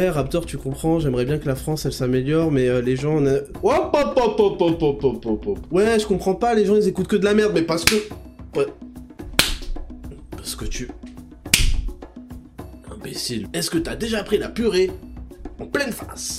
Ouais, Raptor, tu comprends, j'aimerais bien que la France elle s'améliore, mais euh, les gens. on a-. Ouais, je comprends pas, les gens ils écoutent que de la merde, mais parce que. Ouais. Parce que tu. Imbécile. Est-ce que t'as déjà pris la purée en pleine face?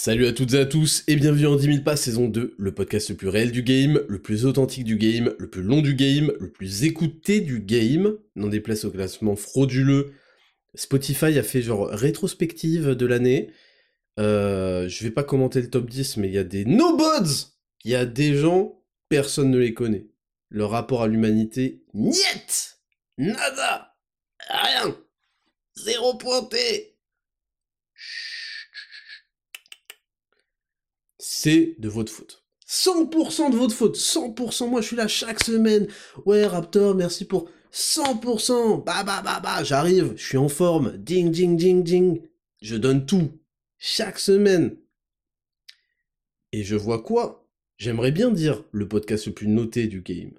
Salut à toutes et à tous et bienvenue en 10 000 pas saison 2, le podcast le plus réel du game, le plus authentique du game, le plus long du game, le plus écouté du game, n'en déplace au classement frauduleux. Spotify a fait genre rétrospective de l'année. Euh, je vais pas commenter le top 10 mais il y a des no-bods Il y a des gens, personne ne les connaît. Leur rapport à l'humanité, niet Nada Rien Zéro pointé c'est de votre faute. 100% de votre faute, 100%, moi je suis là chaque semaine. Ouais Raptor, merci pour 100%, bah bah bah bah, j'arrive, je suis en forme, ding ding ding ding. Je donne tout, chaque semaine. Et je vois quoi? J'aimerais bien dire le podcast le plus noté du game.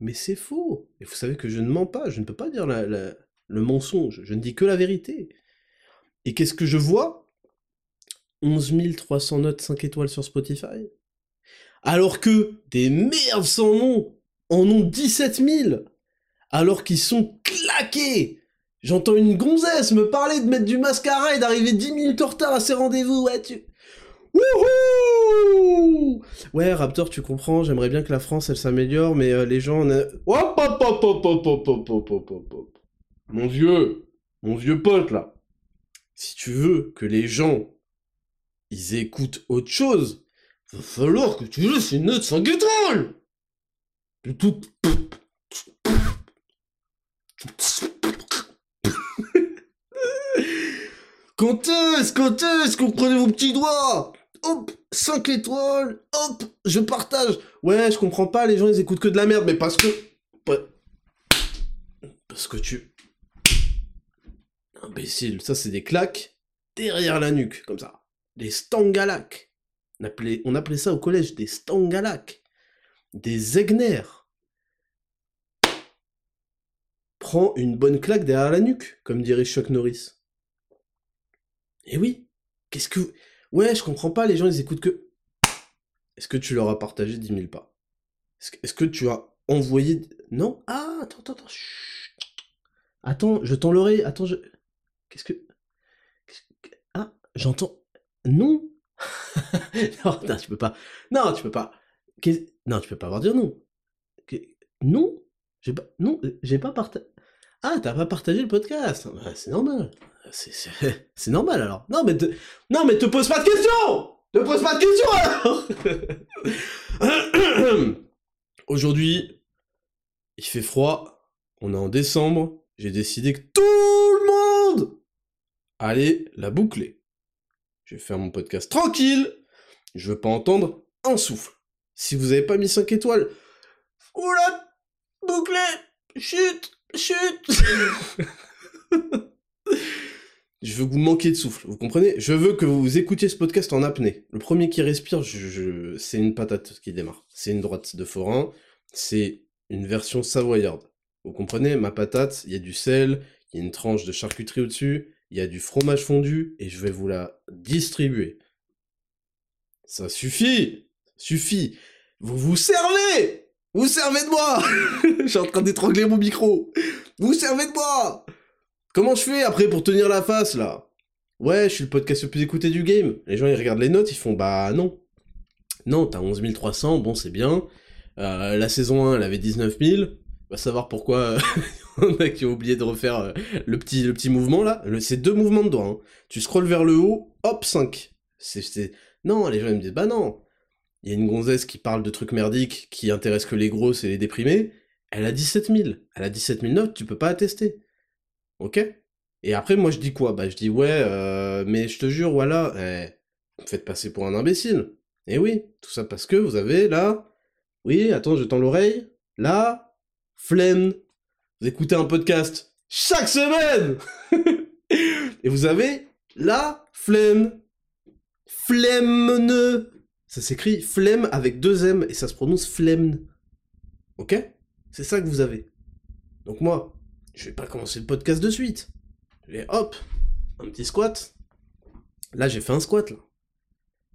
Mais c'est faux. Et vous savez que je ne mens pas, je ne peux pas dire la- la- le mensonge, je ne dis que la vérité. Et qu'est-ce que je vois? 11 300 notes 5 étoiles sur Spotify. Alors que des merdes sans nom en ont 17 000. Alors qu'ils sont claqués. J'entends une gonzesse me parler de mettre du mascara et d'arriver 10 minutes en retard à ses rendez-vous. Ouais, tu... Wouhou Ouais, Raptor, tu comprends, j'aimerais bien que la France, elle s'améliore, mais euh, les gens... a- Hop, hop, hop, hop, hop, hop, hop, hop, hop, hop, hop. Mon vieux, mon vieux pote, là. Si tu veux que les gens ils écoutent autre chose, va falloir que tu laisses une note 5 étoiles tout... Quand est-ce, quand est-ce vos petits doigts Hop, 5 étoiles, hop, je partage. Ouais, je comprends pas, les gens ils écoutent que de la merde, mais parce que... Parce que tu... Imbécile, ça c'est des claques derrière la nuque, comme ça des stangalac. On appelait, ça au collège des stangalac. Des Egner. Prends une bonne claque derrière la nuque, comme dirait Chuck Norris. Eh oui, qu'est-ce que... Ouais, je comprends pas, les gens ils écoutent que... Est-ce que tu leur as partagé 10 000 pas? Est-ce que, tu as envoyé... Non? Ah, attends, attends, attends. Attends, je tends l'oreille, attends, je... Qu'est-ce que... qu'est-ce que- Ah, j'entends... Non Non, non, tu peux pas. Non, tu peux pas. Non, tu peux pas avoir dire non. Non J'ai pas. Non, j'ai pas partagé. Ah, t'as pas partagé le podcast Bah, C'est normal. C'est- normal alors. Non, mais te... non, mais te pose pas de questions Te pose pas de questions alors Aujourd'hui, il fait froid. On est en décembre. J'ai décidé que tout le monde allait la boucler. Je vais faire mon podcast tranquille. Je veux pas entendre un souffle. Si vous avez pas mis 5 étoiles, oula, bouclé, chute, chute. je veux que vous manquiez de souffle, vous comprenez? Je veux que vous écoutiez ce podcast en apnée. Le premier qui respire, c'est une patate qui démarre. C'est une droite de forain. C'est une version savoyarde. Vous comprenez? Ma patate, il y a du sel, il y a une tranche de charcuterie au-dessus, il y a du fromage fondu, et je vais vous la distribuer. Ça suffit Suffit Vous vous servez Vous servez de moi Je suis en train d'étrangler mon micro Vous servez de moi Comment je fais après pour tenir la face, là? Ouais, je suis le podcast le plus écouté du game. Les gens, ils regardent les notes, ils font, bah non. Non, t'as 11 300, bon, c'est bien. Euh, la saison 1, elle avait 19 000. Va savoir pourquoi qui ont oublié de refaire euh, le petit, le petit mouvement là. C'est deux mouvements de doigts. hein. Tu scrolles vers le haut, hop, 5. C'est, c'est- Non, les gens ils me disent, bah non. Il y a une gonzesse qui parle de trucs merdiques qui intéressent que les grosses et les déprimés. Elle a 17 000. Elle a 17 000 notes, tu peux pas attester. Ok? Et après, moi je dis quoi? Bah je dis, ouais, euh, mais je te jure, voilà, eh, vous me faites passer pour un imbécile. Et oui, tout ça parce que vous avez là... Oui, attends, je tends l'oreille. La flemme. Vous écoutez un podcast chaque semaine Et vous avez la flemme. Flemme. Ça s'écrit flemme avec deux M et ça se prononce flemme. Ok? C'est ça que vous avez. Donc moi, je vais pas commencer le podcast de suite. Vais hop, un petit squat. Là, j'ai fait un squat là.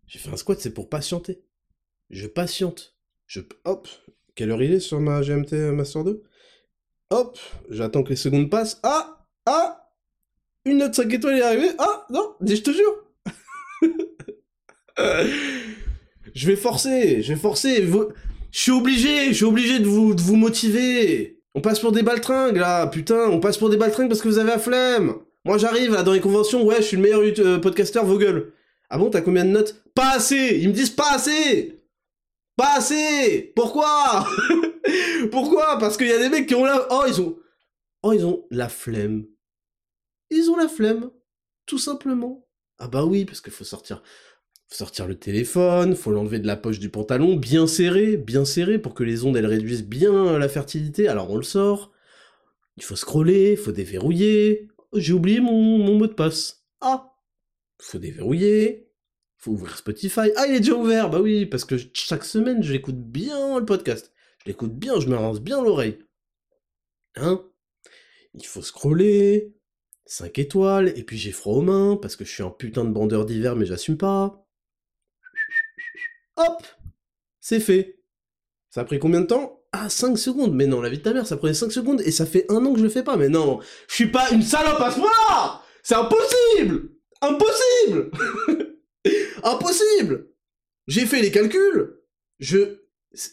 J'ai fait un squat, c'est pour patienter. Je patiente. Je hop, quelle heure il est sur ma GMT Master 2 Hop, j'attends que les secondes passent. Ah Ah Une note 5 étoiles est arrivée. Ah Non, je te jure. je vais forcer, je vais forcer. Je suis obligé, je suis obligé de vous, motiver. On passe pour des baltringues là, putain, on passe pour des baltringues parce que vous avez la flemme. Moi j'arrive là dans les conventions, ouais, je suis le meilleur euh, podcasteur, vos gueules. Ah bon, t'as combien de notes? Pas assez Ils me disent pas assez Pas assez Pourquoi? Pourquoi? Parce qu'il y a des mecs qui ont la... Oh, ils ont... Oh, ils ont la flemme. Ils ont la flemme. Tout simplement. Ah bah oui, parce qu'il faut sortir... Sortir le téléphone, faut l'enlever de la poche du pantalon, bien serré, bien serré, pour que les ondes, elles réduisent bien la fertilité. Alors on le sort. Il faut scroller, faut déverrouiller. J'ai oublié mon, mon mot de passe. Ah Faut déverrouiller, faut ouvrir Spotify. Ah, il est déjà ouvert. Bah oui, parce que chaque semaine, je l'écoute bien, le podcast. Je l'écoute bien, je me rince bien l'oreille. Hein? Il faut scroller, 5 étoiles, et puis j'ai froid aux mains, parce que je suis un putain de bandeur d'hiver, mais j'assume pas. Hop! C'est fait. Ça a pris combien de temps? Ah, 5 secondes. Mais non, la vie de ta mère, ça prenait 5 secondes, et ça fait un an que je le fais pas, mais non Je suis pas une salope à ce moment C'est impossible! Impossible Impossible J'ai fait les calculs Je...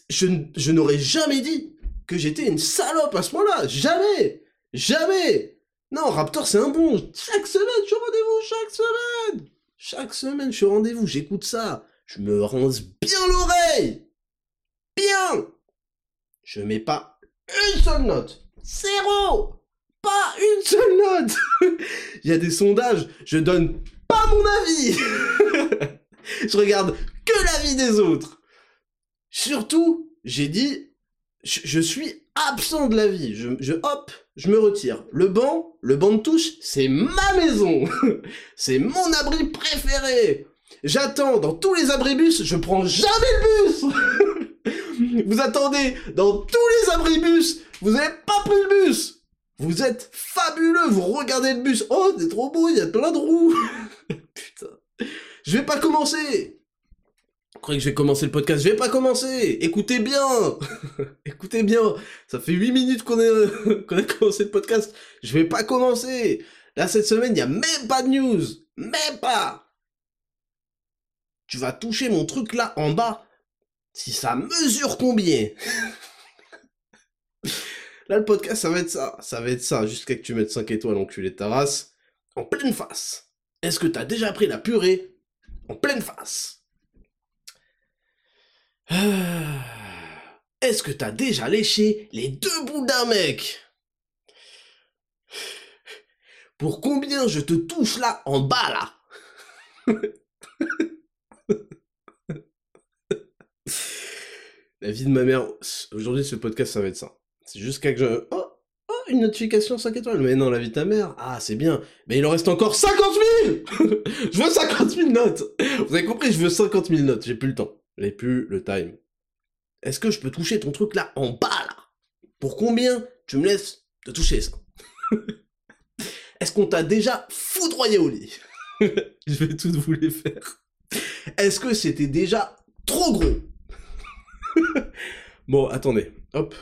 Je, n'aurais jamais dit que j'étais une salope à ce moment-là Jamais Jamais Non, Raptor, c'est un bon Chaque semaine, je suis au rendez-vous Chaque semaine Chaque semaine, je suis au rendez-vous, j'écoute ça je me rince bien l'oreille. Bien. Je mets pas une seule note. Zéro. Pas une seule note. Il y a des sondages, je donne pas mon avis. je regarde que l'avis des autres. Surtout, j'ai dit, je, suis absent de la vie. Je, hop, je me retire. Le banc, le banc de touche, c'est ma maison. c'est mon abri préféré. J'attends dans tous les abribus, je prends jamais le bus Vous attendez dans tous les abribus, vous avez pas pris le bus Vous êtes fabuleux, vous regardez le bus, oh c'est trop beau, il y a plein de roues Putain. Je vais pas commencer. Vous croyez que je vais commencer le podcast. Je vais pas commencer. Écoutez bien. Écoutez bien. Ça fait 8 minutes qu'on a... commencé le podcast, je vais pas commencer. Là cette semaine, il y a même pas de news. Même pas. Tu vas toucher mon truc là en bas. Si ça mesure combien? Là, le podcast, ça va être ça. Ça va être ça, jusqu'à que tu mettes 5 étoiles, enculé de ta race, en pleine face. Est-ce que t'as déjà pris la purée? En pleine face Est-ce que t'as déjà léché les deux bouts d'un mec? Pour combien je te touche là, en bas là? La vie de ma mère, aujourd'hui ce podcast ça va être ça. C'est jusqu'à que je... Oh, oh, une notification 5 étoiles. Mais non, la vie de ta mère, ah c'est bien. Mais il en reste encore 50 000 Je veux 50 000 notes Vous avez compris, je veux 50 000 notes, j'ai plus le temps. J'ai plus le time. Est-ce que je peux toucher ton truc là, en bas là? Pour combien? Tu me laisses te toucher ça Est-ce qu'on t'a déjà foudroyé au lit? Je vais toutes vous les faire. Est-ce que c'était déjà trop gros? Bon, attendez, hop.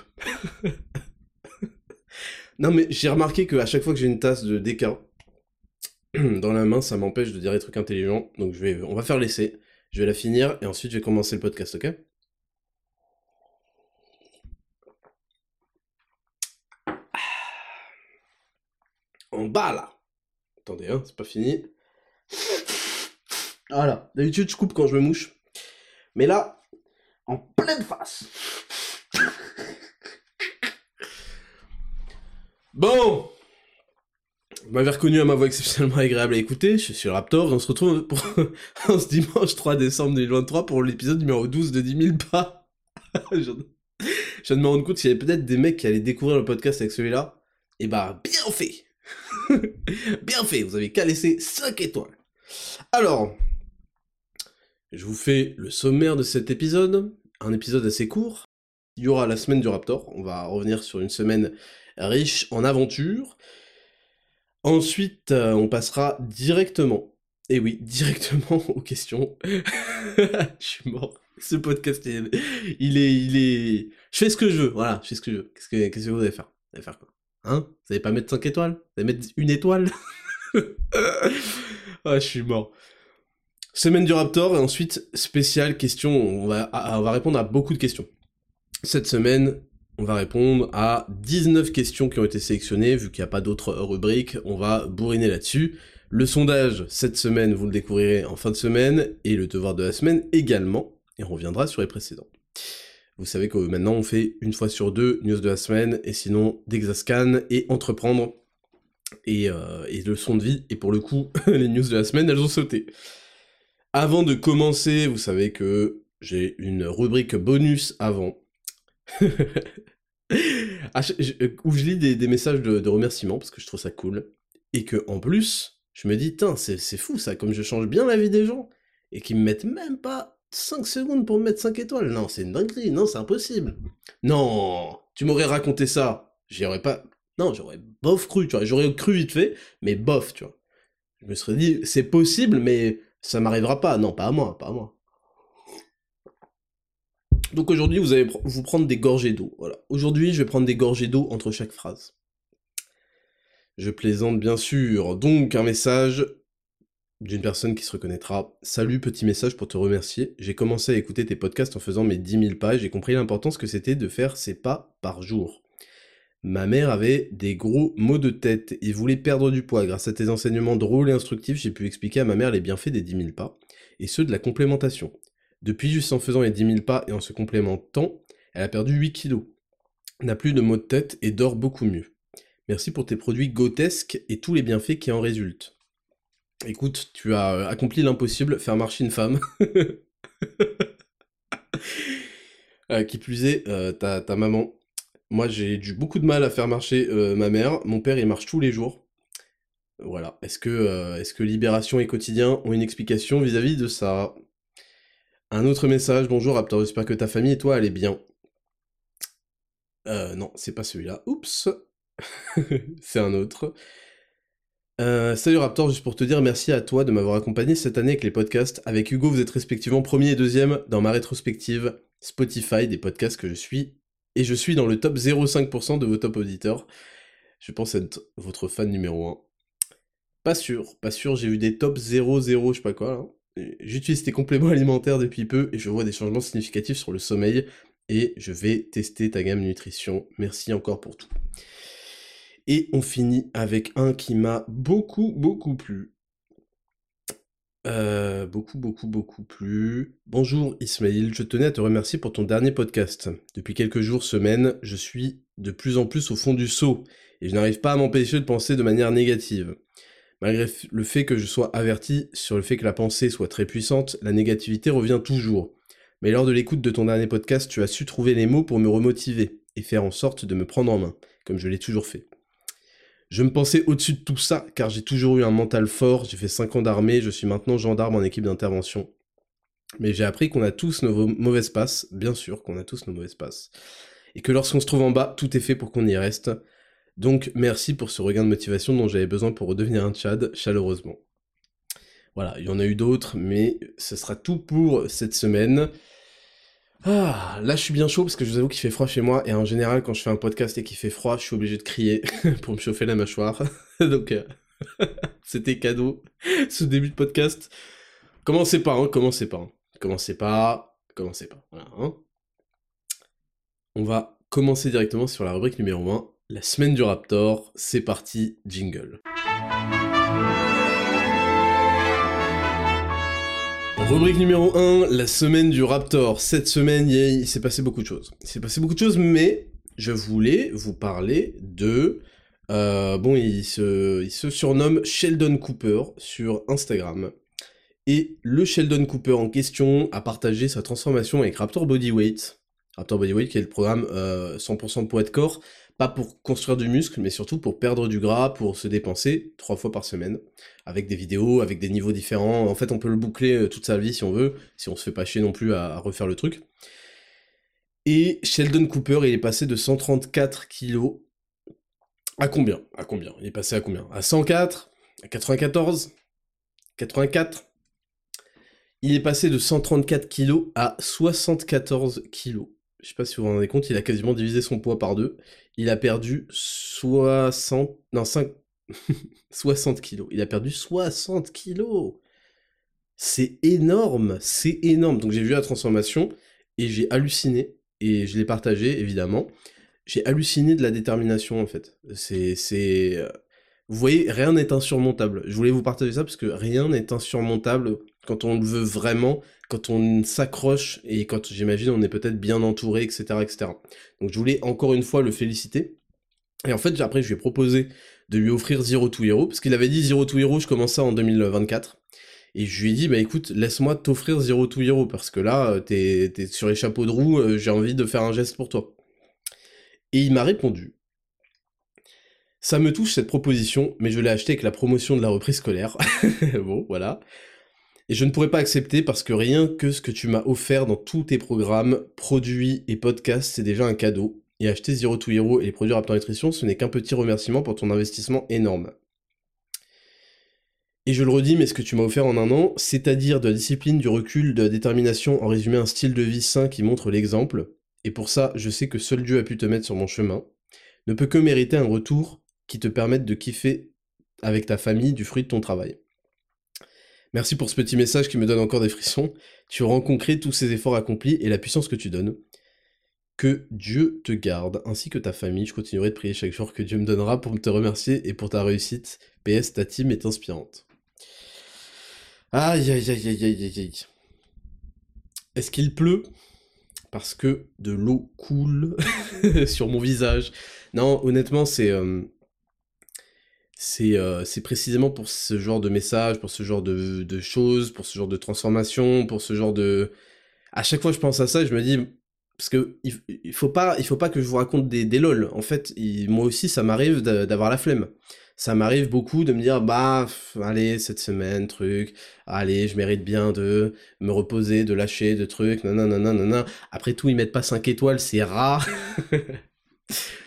non mais j'ai remarqué qu'à chaque fois que j'ai une tasse de déca dans la main, ça m'empêche de dire des trucs intelligents. Donc on va faire l'essai. Je vais la finir et ensuite je vais commencer le podcast, ok? En bas là. Attendez, hein, c'est pas fini. Voilà. D'habitude je coupe quand je me mouche. Mais là, en pleine face. Bon. Vous m'avez reconnu à ma voix exceptionnellement agréable à écouter, je suis Raptor, et on se retrouve pour ce dimanche 3 décembre 2023 pour l'épisode numéro 12 de 10 000 pas. je viens de me rendre compte qu'il y avait peut-être des mecs qui allaient découvrir le podcast avec celui-là. Et bah, bien fait Bien fait, vous avez qu'à laisser 5 étoiles. Alors, je vous fais le sommaire de cet épisode, un épisode assez court. Il y aura la semaine du Raptor, on va revenir sur une semaine riche en aventures. Ensuite, euh, on passera directement, et oui, directement aux questions. je suis mort. Ce podcast, il est, il est, Je fais ce que je veux, voilà, je fais ce que je veux. Qu'est-ce que, vous allez faire? Vous allez faire quoi? Hein? Vous allez pas mettre 5 étoiles? Vous allez mettre une étoile? Ah, je suis mort. Semaine du Raptor, et ensuite, spéciale question, on va, on va répondre à beaucoup de questions. Cette semaine, on va répondre à 19 questions qui ont été sélectionnées, vu qu'il n'y a pas d'autres rubriques, on va bourriner là-dessus. Le sondage, cette semaine, vous le découvrirez en fin de semaine, et le devoir de la semaine également, et on reviendra sur les précédents. Vous savez que maintenant on fait une fois sur deux news de la semaine, et sinon d'Exascan et entreprendre, et, euh, et leçon de vie, et pour le coup, les news de la semaine, elles ont sauté. Avant de commencer, vous savez que j'ai une rubrique bonus avant, ah, où je lis des, messages de, remerciements parce que je trouve ça cool. Et que en plus, je me dis, tiens, c'est fou ça, comme je change bien la vie des gens. Et qu'ils me mettent même pas 5 secondes pour me mettre 5 étoiles. Non, c'est une dinguerie, non, c'est impossible. Non, tu m'aurais raconté ça. J'y aurais pas. Non, j'aurais bof cru, tu vois. J'aurais cru vite fait, mais bof, tu vois. Je me serais dit, c'est possible, mais ça m'arrivera pas. Non, pas à moi, pas à moi. Donc aujourd'hui, vous allez vous prendre des gorgées d'eau. Voilà. Aujourd'hui, je vais prendre des gorgées d'eau entre chaque phrase. Je plaisante bien sûr. Donc un message d'une personne qui se reconnaîtra. Salut, petit message pour te remercier. J'ai commencé à écouter tes podcasts en faisant mes 10 000 pas et j'ai compris l'importance que c'était de faire ces pas par jour. Ma mère avait des gros maux de tête et voulait perdre du poids. Grâce à tes enseignements drôles et instructifs, j'ai pu expliquer à ma mère les bienfaits des 10 000 pas et ceux de la complémentation. Depuis juste en faisant les 10 000 pas et en se complémentant, elle a perdu 8 kilos, n'a plus de maux de tête et dort beaucoup mieux. Merci pour tes produits grotesques et tous les bienfaits qui en résultent. Écoute, tu as euh, accompli l'impossible, faire marcher une femme. Euh, qui plus est, euh, ta, maman. Moi, j'ai eu beaucoup de mal à faire marcher ma mère. Mon père, il marche tous les jours. Voilà. Est-ce que, est-ce que Libération et Quotidien ont une explication vis-à-vis -vis de ça? Un autre message, bonjour Raptor, j'espère que ta famille et toi est bien. Euh, non, c'est pas celui-là. Oups C'est un autre. Euh, salut Raptor, juste pour te dire merci à toi de m'avoir accompagné cette année avec les podcasts. Avec Hugo, vous êtes respectivement premier et deuxième dans ma rétrospective Spotify des podcasts que je suis. Et je suis dans le top 0,5% de vos top auditeurs. Je pense être votre fan numéro 1. Pas sûr, pas sûr, j'ai eu des top 0, 0, je sais pas quoi là. J'utilise tes compléments alimentaires depuis peu et je vois des changements significatifs sur le sommeil et je vais tester ta gamme nutrition. Merci encore pour tout. Et on finit avec un qui m'a beaucoup, beaucoup plu. Euh, beaucoup, beaucoup, beaucoup plu. Bonjour Ismail, je tenais à te remercier pour ton dernier podcast. Depuis quelques jours, semaines, je suis de plus en plus au fond du seau et je n'arrive pas à m'empêcher de penser de manière négative. Malgré le fait que je sois averti sur le fait que la pensée soit très puissante, la négativité revient toujours. Mais lors de l'écoute de ton dernier podcast, tu as su trouver les mots pour me remotiver et faire en sorte de me prendre en main, comme je l'ai toujours fait. Je me pensais au-dessus de tout ça, car j'ai toujours eu un mental fort, j'ai fait 5 ans d'armée, je suis maintenant gendarme en équipe d'intervention. Mais j'ai appris qu'on a tous nos mauvaises passes, bien sûr qu'on a tous nos mauvaises passes. Et que lorsqu'on se trouve en bas, tout est fait pour qu'on y reste. Donc merci pour ce regain de motivation dont j'avais besoin pour redevenir un Tchad, chaleureusement. Voilà, il y en a eu d'autres, mais ce sera tout pour cette semaine. Ah, là je suis bien chaud parce que je vous avoue qu'il fait froid chez moi et en général quand je fais un podcast et qu'il fait froid, je suis obligé de crier pour me chauffer la mâchoire. Donc euh, c'était cadeau ce début de podcast. Commencez pas, hein, commencez pas. Hein. Commencez pas, commencez pas. Voilà, hein. On va commencer directement sur la rubrique numéro 1, la semaine du Raptor, c'est parti, jingle. Rubrique numéro 1, la semaine du Raptor. Cette semaine, il s'est passé beaucoup de choses. Il s'est passé beaucoup de choses, mais je voulais vous parler de bon, il se, surnomme Sheldon Cooper sur Instagram. Et le Sheldon Cooper en question a partagé sa transformation avec Raptor Bodyweight. Raptor Bodyweight qui est le programme 100% poids de corps, pas pour construire du muscle, mais surtout pour perdre du gras, pour se dépenser trois fois par semaine, avec des vidéos, avec des niveaux différents. En fait, on peut le boucler toute sa vie si on veut, si on se fait pas chier non plus à refaire le truc. Et Sheldon Cooper, il est passé de 134 kilos à combien? À combien? Il est passé à combien? À 104 À 94 84 Il est passé de 134 kilos à 74 kilos. Je sais pas si vous vous rendez compte, il a quasiment divisé son poids par deux. Il a perdu 60... Non, 5... 60 kilos. Il a perdu 60 kilos C'est énorme C'est énorme Donc j'ai vu la transformation et j'ai halluciné et je l'ai partagé évidemment. J'ai halluciné de la détermination en fait. C'est, c'est, euh, vous voyez, rien n'est insurmontable. Je voulais vous partager ça parce que rien n'est insurmontable quand on le veut vraiment, quand on s'accroche et quand j'imagine on est peut-être bien entouré, etc., etc. Donc je voulais encore une fois le féliciter. Et en fait, après, je lui ai proposé de lui offrir Zero to Hero, parce qu'il avait dit Zero to Hero, je commence ça en 2024. Et je lui ai dit, bah écoute, laisse-moi t'offrir Zero to Hero, parce que là, euh, t'es, t'es sur les chapeaux de roue, euh, j'ai envie de faire un geste pour toi. Et il m'a répondu, ça me touche cette proposition, mais je l'ai acheté avec la promotion de la reprise scolaire. bon, voilà. Et je ne pourrais pas accepter parce que rien que ce que tu m'as offert dans tous tes programmes, produits et podcasts, c'est déjà un cadeau. Et acheter Zero to Hero et les produits Raptor Nutrition, ce n'est qu'un petit remerciement pour ton investissement énorme. Et je le redis, mais ce que tu m'as offert en un an, c'est-à-dire de la discipline, du recul, de la détermination, en résumé un style de vie sain qui montre l'exemple, et pour ça, je sais que seul Dieu a pu te mettre sur mon chemin, ne peut que mériter un retour qui te permette de kiffer avec ta famille du fruit de ton travail. Merci pour ce petit message qui me donne encore des frissons. Tu auras concret tous ces efforts accomplis et la puissance que tu donnes. Que Dieu te garde, ainsi que ta famille. Je continuerai de prier chaque jour que Dieu me donnera pour te remercier et pour ta réussite. PS, ta team est inspirante. Aïe aïe aïe aïe aïe aïe. Est-ce qu'il pleut? Parce que de l'eau coule sur mon visage. Non, honnêtement, c'est euh, euh, c'est précisément pour ce genre de message, pour ce genre de, choses, pour ce genre de transformation, pour ce genre de. À chaque fois, je pense à ça je me dis parce que il, faut pas il faut pas que je vous raconte des, lol. En fait, moi aussi, ça m'arrive d'avoir la flemme ça m'arrive beaucoup de me dire bah allez cette semaine truc allez je mérite bien de me reposer de lâcher de trucs non non après tout ils mettent pas 5 étoiles c'est rare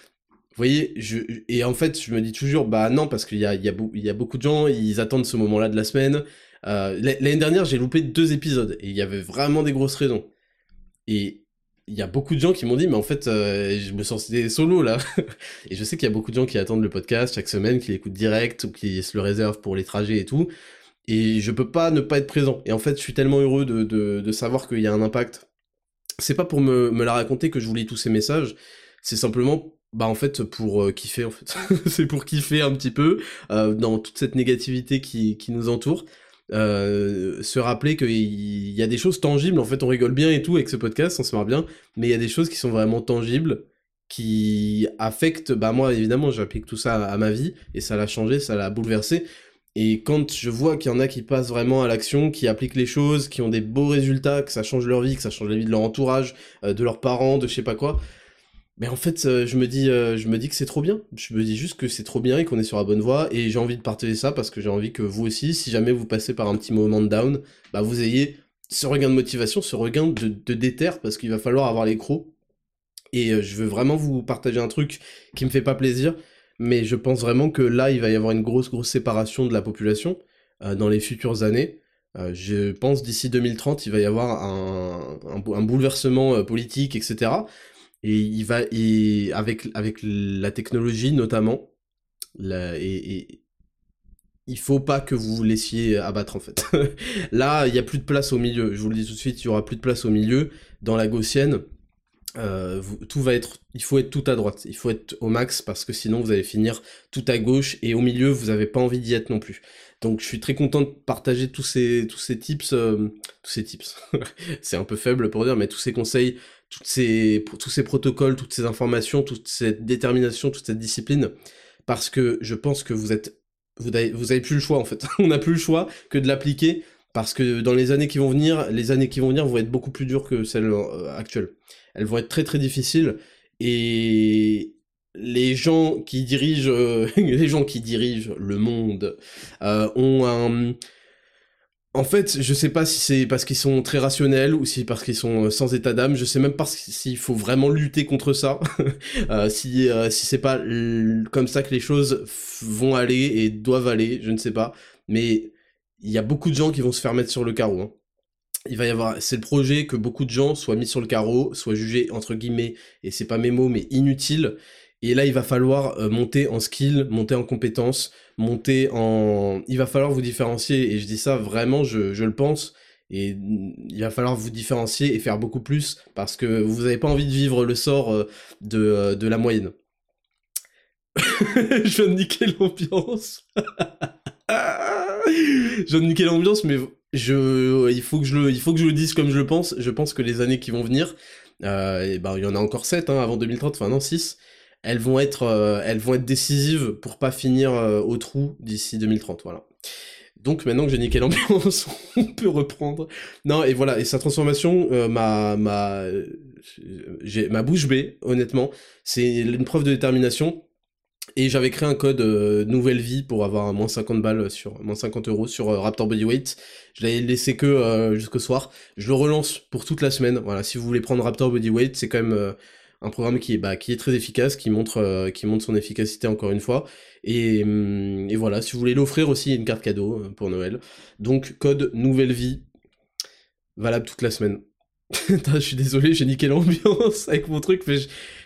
voyez je et en fait je me dis toujours bah non parce qu'il y a y a, y a beaucoup de gens ils attendent ce moment là de la semaine euh, l'année dernière j'ai loupé deux épisodes et il y avait vraiment des grosses raisons et il y a beaucoup de gens qui m'ont dit, mais en fait, euh, je me sens solo là. et je sais qu'il y a beaucoup de gens qui attendent le podcast chaque semaine, qui l'écoutent direct ou qui se le réservent pour les trajets et tout. Et je peux pas ne pas être présent. Et en fait, je suis tellement heureux de, de, de savoir qu'il y a un impact. C'est pas pour me, me la raconter que je vous lis tous ces messages. C'est simplement bah en fait pour euh, kiffer en fait c'est pour kiffer un petit peu euh, dans toute cette négativité qui, qui nous entoure euh, se rappeler qu'il y a des choses tangibles. En fait, on rigole bien et tout avec ce podcast, on se marre bien, mais il y a des choses qui sont vraiment tangibles, qui affectent. Bah moi, évidemment, j'applique tout ça à, ma vie et ça l'a changé, ça l'a bouleversé. Et quand je vois qu'il y en a qui passent vraiment à l'action, qui appliquent les choses, qui ont des beaux résultats, que ça change leur vie, que ça change la vie de leur entourage, euh, de leurs parents, de je sais pas quoi, mais en fait, euh, je me dis, euh, je me dis que c'est trop bien. Je me dis juste que c'est trop bien et qu'on est sur la bonne voie. Et j'ai envie de partager ça parce que j'ai envie que vous aussi, si jamais vous passez par un petit moment de down, bah vous ayez ce regain de motivation, ce regain de, de déter parce qu'il va falloir avoir les crocs. Et euh, je veux vraiment vous partager un truc qui me fait pas plaisir, mais je pense vraiment que là, il va y avoir une grosse, grosse séparation de la population dans les futures années. je pense d'ici 2030, il va y avoir un, un bouleversement politique, etc. Et il va, et avec, avec la technologie notamment, la, et, il faut pas que vous vous laissiez abattre en fait. Là, il y a plus de place au milieu. Je vous le dis tout de suite, il y aura plus de place au milieu. Dans la gaussienne, euh, tout va être, il faut être tout à droite, il faut être au max parce que sinon vous allez finir tout à gauche et au milieu vous avez pas envie d'y être non plus. Donc je suis très content de partager tous ces tous ces tips, euh, tous ces tips. c'est un peu faible pour dire, mais tous ces conseils toutes ces, tous ces protocoles, toutes ces informations, toute cette détermination, toute cette discipline, parce que je pense que vous êtes, vous vous avez plus le choix en fait. On n'a plus le choix que de l'appliquer parce que dans les années qui vont venir, les années qui vont venir vont être beaucoup plus dures que celles euh, actuelles. Elles vont être très très difficiles et les gens qui dirigent, euh, les gens qui dirigent le monde euh, ont un en fait, je sais pas si c'est parce qu'ils sont très rationnels ou si parce qu'ils sont euh, sans état d'âme. Je sais même pas s'il faut vraiment lutter contre ça. euh, si euh, si c'est pas comme ça que les choses vont aller et doivent aller, je ne sais pas. Mais il y a beaucoup de gens qui vont se faire mettre sur le carreau. Hein. Il va y avoir, c'est le projet que beaucoup de gens soient mis sur le carreau, soient jugés entre guillemets, et c'est pas mes mots, mais inutiles. Et là, il va falloir euh, monter en skill, monter en compétences, monter en... Il va falloir vous différencier, et je dis ça vraiment, je, je le pense, et il va falloir vous différencier et faire beaucoup plus, parce que vous n'avez pas envie de vivre le sort euh, de, euh, de la moyenne. je viens de niquer l'ambiance. je viens de niquer l'ambiance, mais je, il faut que je le, il faut que je le dise comme je le pense. Je pense que les années qui vont venir, ben, il y en a encore 7 hein, avant 2030, enfin non 6, elles vont être, euh, elles vont être décisives pour pas finir euh, au trou d'ici 2030, voilà. Donc maintenant que j'ai niqué l'ambiance, on peut reprendre. Non et voilà et sa transformation euh, m'a m'a ma bouche bée honnêtement. C'est une preuve de détermination. Et j'avais créé un code euh, nouvelle vie pour avoir moins 50 balles sur moins 50 euros sur Raptor Bodyweight. Je l'avais laissé que jusqu'au soir. Je le relance pour toute la semaine. Voilà, si vous voulez prendre Raptor Bodyweight, c'est quand même un programme qui est, bah, qui est très efficace, qui montre, euh, qui montre son efficacité encore une fois. Et, hum, voilà, si vous voulez l'offrir aussi, une carte cadeau euh, pour Noël. Donc, code Nouvelle Vie, valable toute la semaine. je suis désolé, j'ai niqué l'ambiance avec mon truc,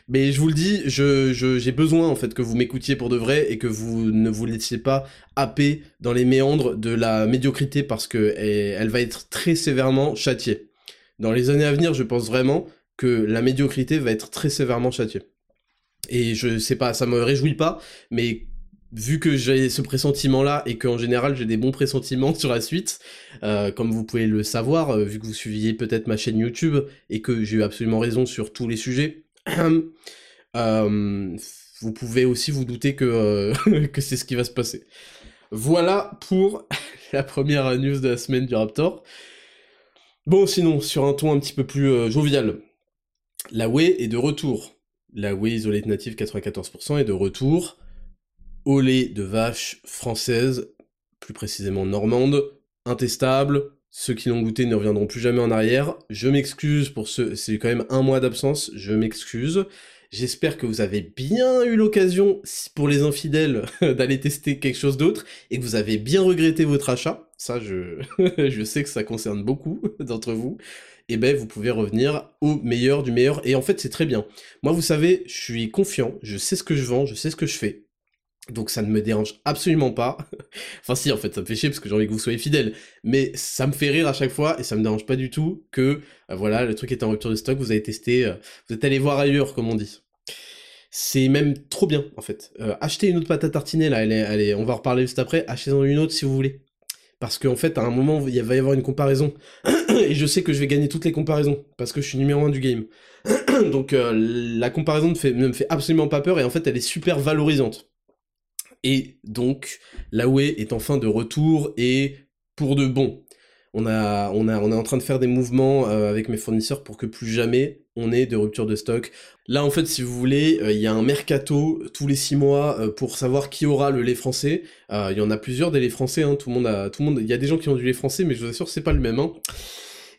mais je, vous le dis, j'ai besoin en fait que vous m'écoutiez pour de vrai et que vous ne vous laissiez pas happer dans les méandres de la médiocrité parce que elle, elle va être très sévèrement châtiée. Dans les années à venir, je pense vraiment la médiocrité va être très sévèrement châtiée. Et je sais pas, ça me réjouit pas, mais vu que j'ai ce pressentiment-là et qu'en général j'ai des bons pressentiments sur la suite, euh, comme vous pouvez le savoir, euh, vu que vous suiviez peut-être ma chaîne YouTube et que j'ai eu absolument raison sur tous les sujets, euh, vous pouvez aussi vous douter que, que c'est ce qui va se passer. Voilà pour la première news de la semaine du Raptor. Bon, sinon, sur un ton un petit peu plus jovial, la whey est de retour. La whey isolate native 94% est de retour au lait de vache française, plus précisément normande, intestable. Ceux qui l'ont goûté ne reviendront plus jamais en arrière. Je m'excuse pour ce, c'est quand même un mois d'absence, je m'excuse. J'espère que vous avez bien eu l'occasion, pour les infidèles, d'aller tester quelque chose d'autre, et que vous avez bien regretté votre achat. Ça, je sais que ça concerne beaucoup d'entre vous et eh ben vous pouvez revenir au meilleur du meilleur. Et en fait, c'est très bien. Moi, vous savez, je suis confiant, je sais ce que je vends, je sais ce que je fais. Donc ça ne me dérange absolument pas. enfin si, en fait, ça me fait chier parce que j'ai envie que vous soyez fidèles. Mais ça me fait rire à chaque fois et ça me dérange pas du tout que, euh, voilà, le truc est en rupture de stock, vous avez testé, euh, vous êtes allé voir ailleurs, comme on dit. C'est même trop bien, en fait. Euh, achetez une autre pâte à tartiner, là, elle on va en reparler juste après. Achetez-en une autre si vous voulez. Parce qu'en fait, à un moment, il va y avoir une comparaison. et je sais que je vais gagner toutes les comparaisons. Parce que je suis numéro un du game. Donc euh, la comparaison ne, me fait absolument pas peur. Et en fait, elle est super valorisante. Et donc, la Wii est enfin de retour et pour de bon. On est en train de faire des mouvements euh, avec mes fournisseurs pour que plus jamais on ait de rupture de stock. Là, en fait, si vous voulez, euh, il y a un mercato tous les six mois euh, pour savoir qui aura le lait français. Euh, Il y en a plusieurs des laits français. Hein, tout le monde a, tout le monde. Il y a des gens qui ont du lait français, mais je vous assure, c'est pas le même. Hein.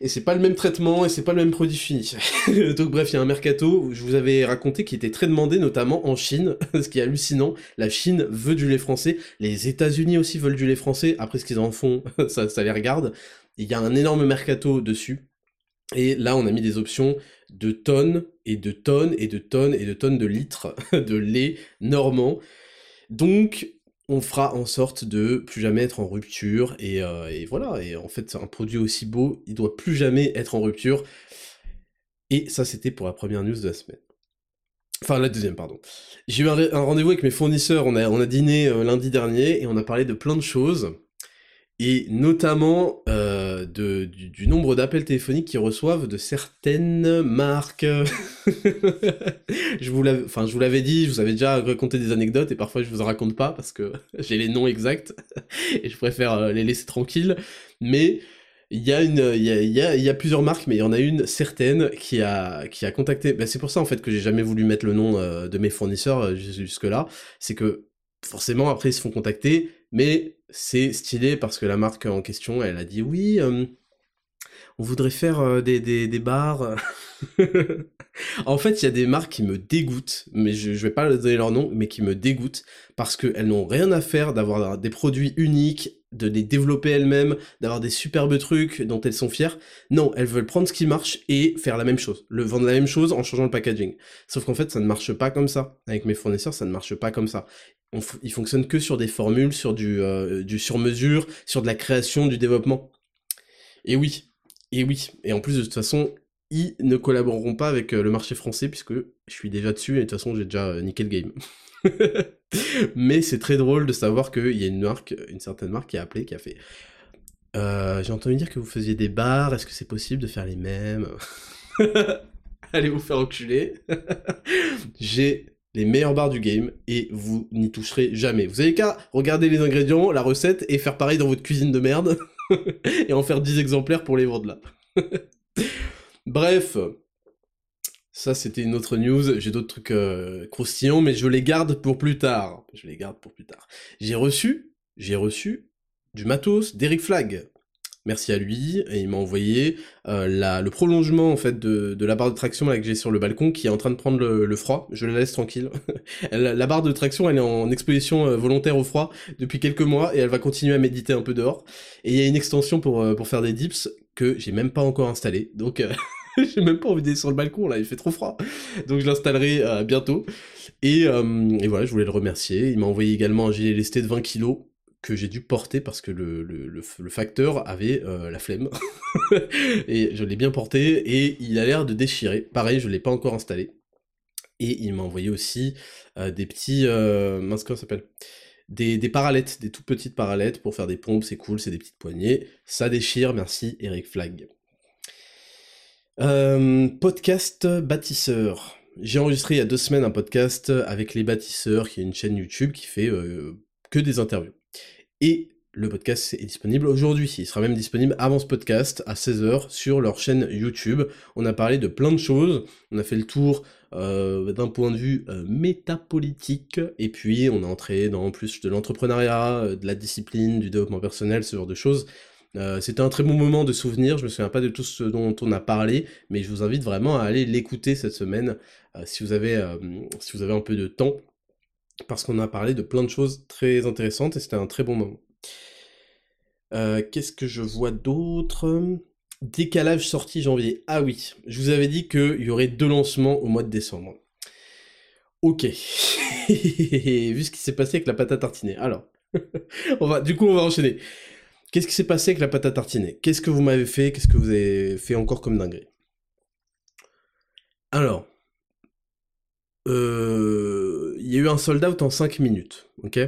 Et c'est pas le même traitement et c'est pas le même produit fini. Donc bref, il y a un mercato, je vous avais raconté, qui était très demandé, notamment en Chine, ce qui est hallucinant. La Chine veut du lait français, les États-Unis aussi veulent du lait français. Après ce qu'ils en font, ça, ça les regarde. Il y a un énorme mercato dessus. Et là, on a mis des options de tonnes et de tonnes et de tonnes et de tonnes de litres de lait normand. Donc, on fera en sorte de plus jamais être en rupture. Et, euh, et voilà, et en fait, un produit aussi beau, il doit plus jamais être en rupture. Et ça, c'était pour la première news de la semaine. Enfin, la deuxième, pardon. J'ai eu un, rendez-vous avec mes fournisseurs, on a, on dîné euh, lundi dernier, et on a parlé de plein de choses, et notamment euh, de, du, nombre d'appels téléphoniques qu'ils reçoivent de certaines marques. je vous l'avais, dit, je vous avais déjà raconté des anecdotes et parfois je vous en raconte pas parce que j'ai les noms exacts et je préfère les laisser tranquilles. Mais il y a y a, plusieurs marques, mais il y en a une certaine qui a, qui a contacté. Ben, c'est pour ça en fait que j'ai jamais voulu mettre le nom de mes fournisseurs jusque là. C'est que forcément après ils se font contacter, mais c'est stylé parce que la marque en question, elle a dit oui, euh, on voudrait faire euh, des, des, des bars. en fait, il y a des marques qui me dégoûtent, mais je, je vais pas donner leur nom, mais qui me dégoûtent parce qu'elles n'ont rien à faire d'avoir des produits uniques, de les développer elles-mêmes, d'avoir des superbes trucs dont elles sont fières. Non, elles veulent prendre ce qui marche et faire la même chose, le vendre la même chose en changeant le packaging. Sauf qu'en fait, ça ne marche pas comme ça. Avec mes fournisseurs, ça ne marche pas comme ça. On ils fonctionnent que sur des formules, sur du, euh, du sur-mesure, sur de la création, du développement. Et oui, et oui. Et en plus, de toute façon, ils ne collaboreront pas avec euh, le marché français puisque je suis déjà dessus et de toute façon, j'ai déjà euh, niqué le game. Mais c'est très drôle de savoir qu'il y a une marque, une certaine marque qui a appelé, qui a fait euh, J'ai entendu dire que vous faisiez des bars, est-ce que c'est possible de faire les mêmes Allez vous faire enculer. J'ai les meilleurs bars du game et vous n'y toucherez jamais. Vous avez qu'à regarder les ingrédients, la recette et faire pareil dans votre cuisine de merde et en faire 10 exemplaires pour les vendre là. Bref, ça, c'était une autre news. J'ai d'autres trucs euh, croustillants, mais je les garde pour plus tard. Je les garde pour plus tard. J'ai reçu, j'ai reçu du matos d'Eric Flag. Merci à lui, et il m'a envoyé euh, la, le prolongement en fait de, de la barre de traction là, que j'ai sur le balcon qui est en train de prendre le, froid. Je la laisse tranquille. la, barre de traction, elle est en exposition euh, volontaire au froid depuis quelques mois et elle va continuer à méditer un peu dehors. Et il y a une extension pour, euh, pour faire des dips que j'ai même pas encore installée. Donc j'ai même pas envie d'aller sur le balcon là, il fait trop froid. Donc je l'installerai euh, bientôt. Et, euh, et, voilà, je voulais le remercier. Il m'a envoyé également un gilet lesté de 20 kg que j'ai dû porter parce que le, facteur avait euh, la flemme. et je l'ai bien porté et il a l'air de déchirer. Pareil, je l'ai pas encore installé. Et il m'a envoyé aussi des petits... mince, comment ça s'appelle? Des, des des tout petites parallettes pour faire des pompes, c'est cool, c'est des petites poignées. Ça déchire, merci Eric Flag. Euh, podcast bâtisseur. J'ai enregistré il y a deux semaines un podcast avec les bâtisseurs, qui est une chaîne YouTube qui fait euh, que des interviews. Et le podcast est disponible aujourd'hui. Il sera même disponible avant ce podcast à 16h sur leur chaîne YouTube. On a parlé de plein de choses. On a fait le tour euh, d'un point de vue métapolitique. Et puis on a entré dans plus de l'entrepreneuriat, de la discipline, du développement personnel, ce genre de choses. Euh, c'était un très bon moment de souvenir, je me souviens pas de tout ce dont on a parlé, mais je vous invite vraiment à aller l'écouter cette semaine euh, si, vous avez, euh, si vous avez un peu de temps, parce qu'on a parlé de plein de choses très intéressantes et c'était un très bon moment. Qu'est-ce que je vois d'autre? Décalage sortie janvier. Ah oui, je vous avais dit qu'il y aurait deux lancements au mois de décembre. Ok. Vu ce qui s'est passé avec la pâte à tartiner. Alors, on va, du coup, on va enchaîner. Qu'est-ce qui s'est passé avec la pâte à tartiner? Qu'est-ce que vous m'avez fait? Qu'est-ce que vous avez fait encore comme dinguerie? Alors, euh, il y a eu un sold out en 5 minutes, ok?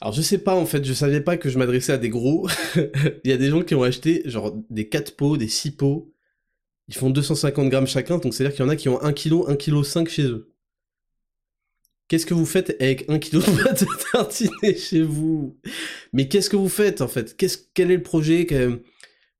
Alors je sais pas en fait, je savais pas que je m'adressais à des gros. il y a des gens qui ont acheté genre des 4 pots, des 6 pots. Ils font 250 grammes chacun, donc c'est-à-dire qu'il y en a qui ont 1 kg, 1 kg 5 chez eux. Qu'est-ce que vous faites avec un kilo de pâte à tartiner chez vous? Mais qu'est-ce que vous faites en fait? Quel est le projet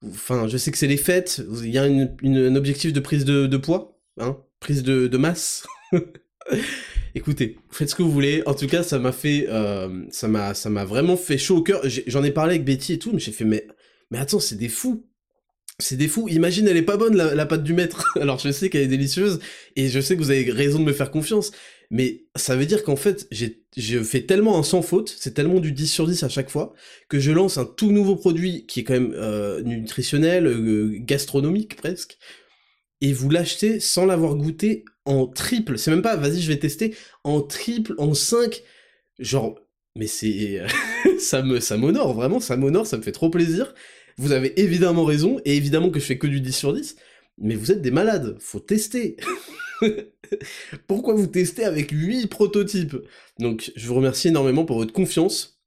Enfin, je sais que c'est les fêtes. Il y a un objectif de prise de, poids, hein Prise de, masse? Écoutez, faites ce que vous voulez. En tout cas, ça m'a fait, euh, ça m'a, ça m'a vraiment fait chaud au cœur. J'en ai, parlé avec Betty et tout, mais j'ai fait mais attends, c'est des fous. C'est des fous. Imagine, elle est pas bonne la, pâte du maître. Alors je sais qu'elle est délicieuse et je sais que vous avez raison de me faire confiance. Mais ça veut dire qu'en fait, je fais tellement un sans faute, c'est tellement du 10 sur 10 à chaque fois, que je lance un tout nouveau produit qui est quand même euh, nutritionnel, euh, gastronomique presque, et vous l'achetez sans l'avoir goûté en triple. C'est même pas, vas-y, je vais tester, en triple, en 5, genre, mais c'est... ça me ça m'honore, vraiment, ça m'honore, ça me fait trop plaisir. Vous avez évidemment raison, et évidemment que je fais que du 10 sur 10, mais vous êtes des malades, faut tester Pourquoi vous testez avec 8 prototypes? Donc, je vous remercie énormément pour votre confiance.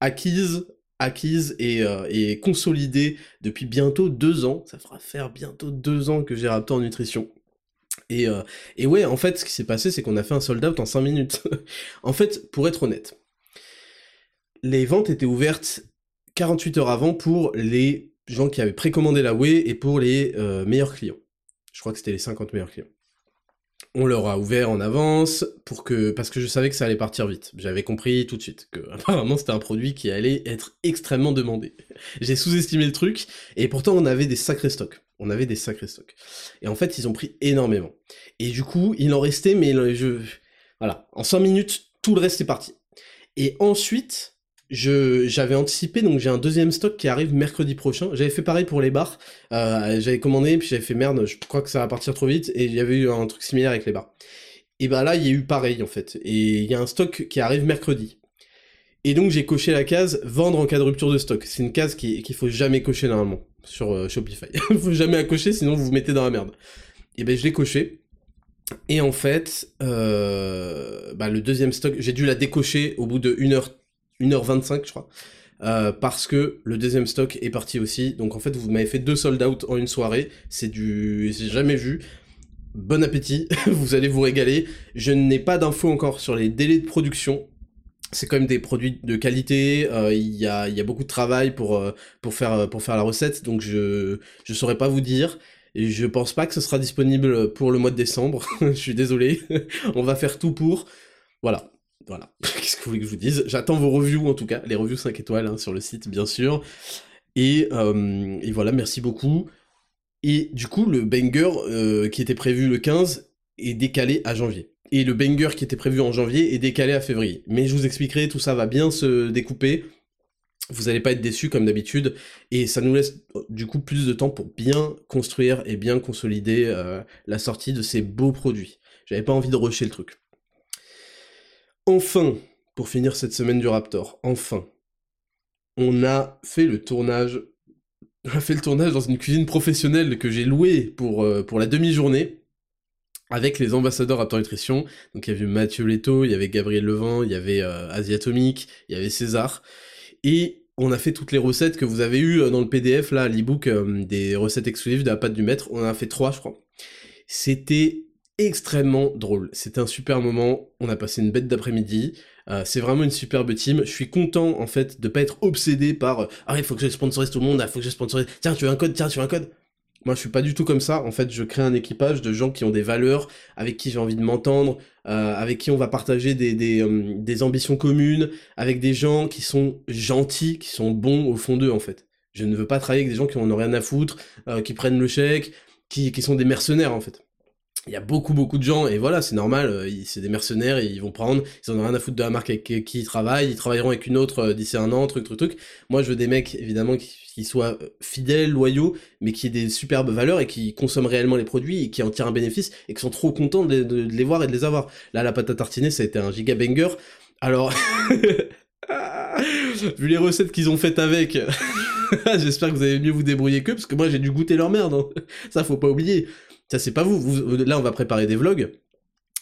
acquise, acquise et, euh, consolidée depuis bientôt deux ans. Ça fera faire bientôt deux ans que j'ai Raptor Nutrition. Et, euh, et ouais, en fait, ce qui s'est passé, c'est qu'on a fait un sold out en 5 minutes. en fait, pour être honnête, les ventes étaient ouvertes 48 heures avant pour les gens qui avaient précommandé la Wii et pour les euh, meilleurs clients. Je crois que c'était les 50 meilleurs clients. On leur a ouvert en avance pour que parce que je savais que ça allait partir vite. J'avais compris tout de suite que apparemment c'était un produit qui allait être extrêmement demandé. J'ai sous-estimé le truc et pourtant on avait des sacrés stocks. On avait des sacrés stocks. Et en fait, ils ont pris énormément. Et du coup, il en restait mais je voilà, en 5 minutes, tout le reste est parti. Et ensuite, j'avais anticipé donc j'ai un deuxième stock qui arrive mercredi prochain. J'avais fait pareil pour les bars. Euh, j'avais commandé puis j'avais fait merde, je crois que ça va partir trop vite et il y avait eu un truc similaire avec les bars. Et bah là il y a eu pareil en fait et il y a un stock qui arrive mercredi. Et donc j'ai coché la case vendre en cas de rupture de stock. C'est une case qu'il qui faut jamais cocher normalement sur euh, Shopify. Il faut jamais la cocher sinon vous vous mettez dans la merde. Et ben je l'ai coché. Et en fait, euh, bah, le deuxième stock, j'ai dû la décocher au bout de 1 heure 1h25 je crois. Euh, parce que le deuxième stock est parti aussi. Donc en fait, vous m'avez fait deux sold out en une soirée. C'est du... J'ai jamais vu. Bon appétit, vous allez vous régaler. Je n'ai pas d'infos encore sur les délais de production. C'est quand même des produits de qualité. Euh, il y, a, beaucoup de travail pour, euh, faire la recette. Donc je ne saurais pas vous dire. Et je pense pas que ce sera disponible pour le mois de décembre. je suis désolé. On va faire tout pour. Voilà. Voilà, qu'est-ce que vous voulez que je vous dise? J'attends vos reviews en tout cas, les reviews 5 étoiles hein, sur le site bien sûr. Et, euh, et, voilà, merci beaucoup. Et du coup, le banger euh, qui était prévu le 15 est décalé à janvier. Et le banger qui était prévu en janvier est décalé à février. Mais je vous expliquerai, tout ça va bien se découper. Vous n'allez pas être déçus comme d'habitude. Et ça nous laisse du coup plus de temps pour bien construire et bien consolider euh, la sortie de ces beaux produits. J'avais pas envie de rusher le truc. Enfin, pour finir cette semaine du Raptor, enfin, on a fait le tournage. On a fait le tournage dans une cuisine professionnelle que j'ai louée pour, euh, pour la demi-journée avec les ambassadeurs Raptor Nutrition. Donc il y avait Mathieu Leto, il y avait Gabriel Levent, il y avait euh, Asiatomique, il y avait César. Et on a fait toutes les recettes que vous avez eues euh, dans le PDF, là, l'ebook des recettes exclusives de la pâte du maître. On en a fait trois, je crois. C'était extrêmement drôle. C'était un super moment. On a passé une bête d'après-midi. Euh, c'est vraiment une superbe team. Je suis content en fait de pas être obsédé par euh, ah il faut que je sponsorise tout le monde, il faut que je sponsorise. Tiens, tu veux un code Tiens, tu veux un code Moi, je suis pas du tout comme ça. En fait, je crée un équipage de gens qui ont des valeurs, avec qui j'ai envie de m'entendre, euh, avec qui on va partager des des, des ambitions communes, avec des gens qui sont gentils, qui sont bons au fond d'eux en fait. Je ne veux pas travailler avec des gens qui en ont rien à foutre, qui prennent le chèque, qui, qui sont des mercenaires en fait il y a beaucoup beaucoup de gens et voilà c'est normal euh, c'est des mercenaires ils vont prendre ils en ont rien à foutre de la marque avec qui ils travaillent ils travailleront avec une autre euh, d'ici un an truc truc truc. Moi je veux des mecs évidemment qui, soient euh, fidèles loyaux mais qui aient des superbes valeurs et qui consomment réellement les produits et qui en tirent un bénéfice et qui sont trop contents de, les voir et de les avoir. Là la pâte à tartiner ça a été un giga banger. Alors vu les recettes qu'ils ont faites avec j'espère que vous avez mieux vous débrouiller qu'eux parce que moi j'ai dû goûter leur merde hein. ça faut pas oublier ça, c'est pas vous. Là, on va préparer des vlogs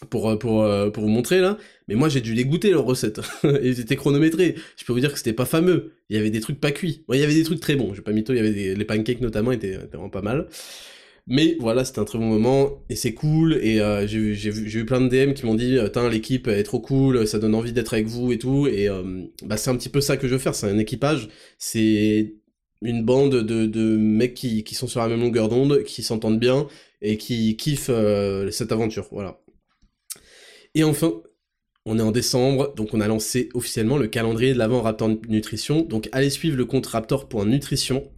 pour, euh, pour, euh, pour vous montrer là. Mais moi, j'ai dû les goûter leurs recettes. et ils étaient chronométrés. Je peux vous dire que c'était pas fameux. Il y avait des trucs pas cuits. il y avait des trucs très bons. Je vais pas mytho, il y avait des... les pancakes notamment étaient, vraiment pas mal. Mais voilà, c'était un très bon moment et c'est cool. Et euh, j'ai eu, eu plein de DM qui m'ont dit Tiens, l'équipe est trop cool, ça donne envie d'être avec vous et tout. Et bah, c'est un petit peu ça que je veux faire. C'est un équipage. C'est une bande de, mecs qui, sont sur la même longueur d'onde, qui s'entendent bien et qui kiffent euh, cette aventure. Voilà. Et enfin, on est en décembre, donc on a lancé officiellement le calendrier de l'avant Raptor Nutrition. Donc allez suivre le compte raptor.nutrition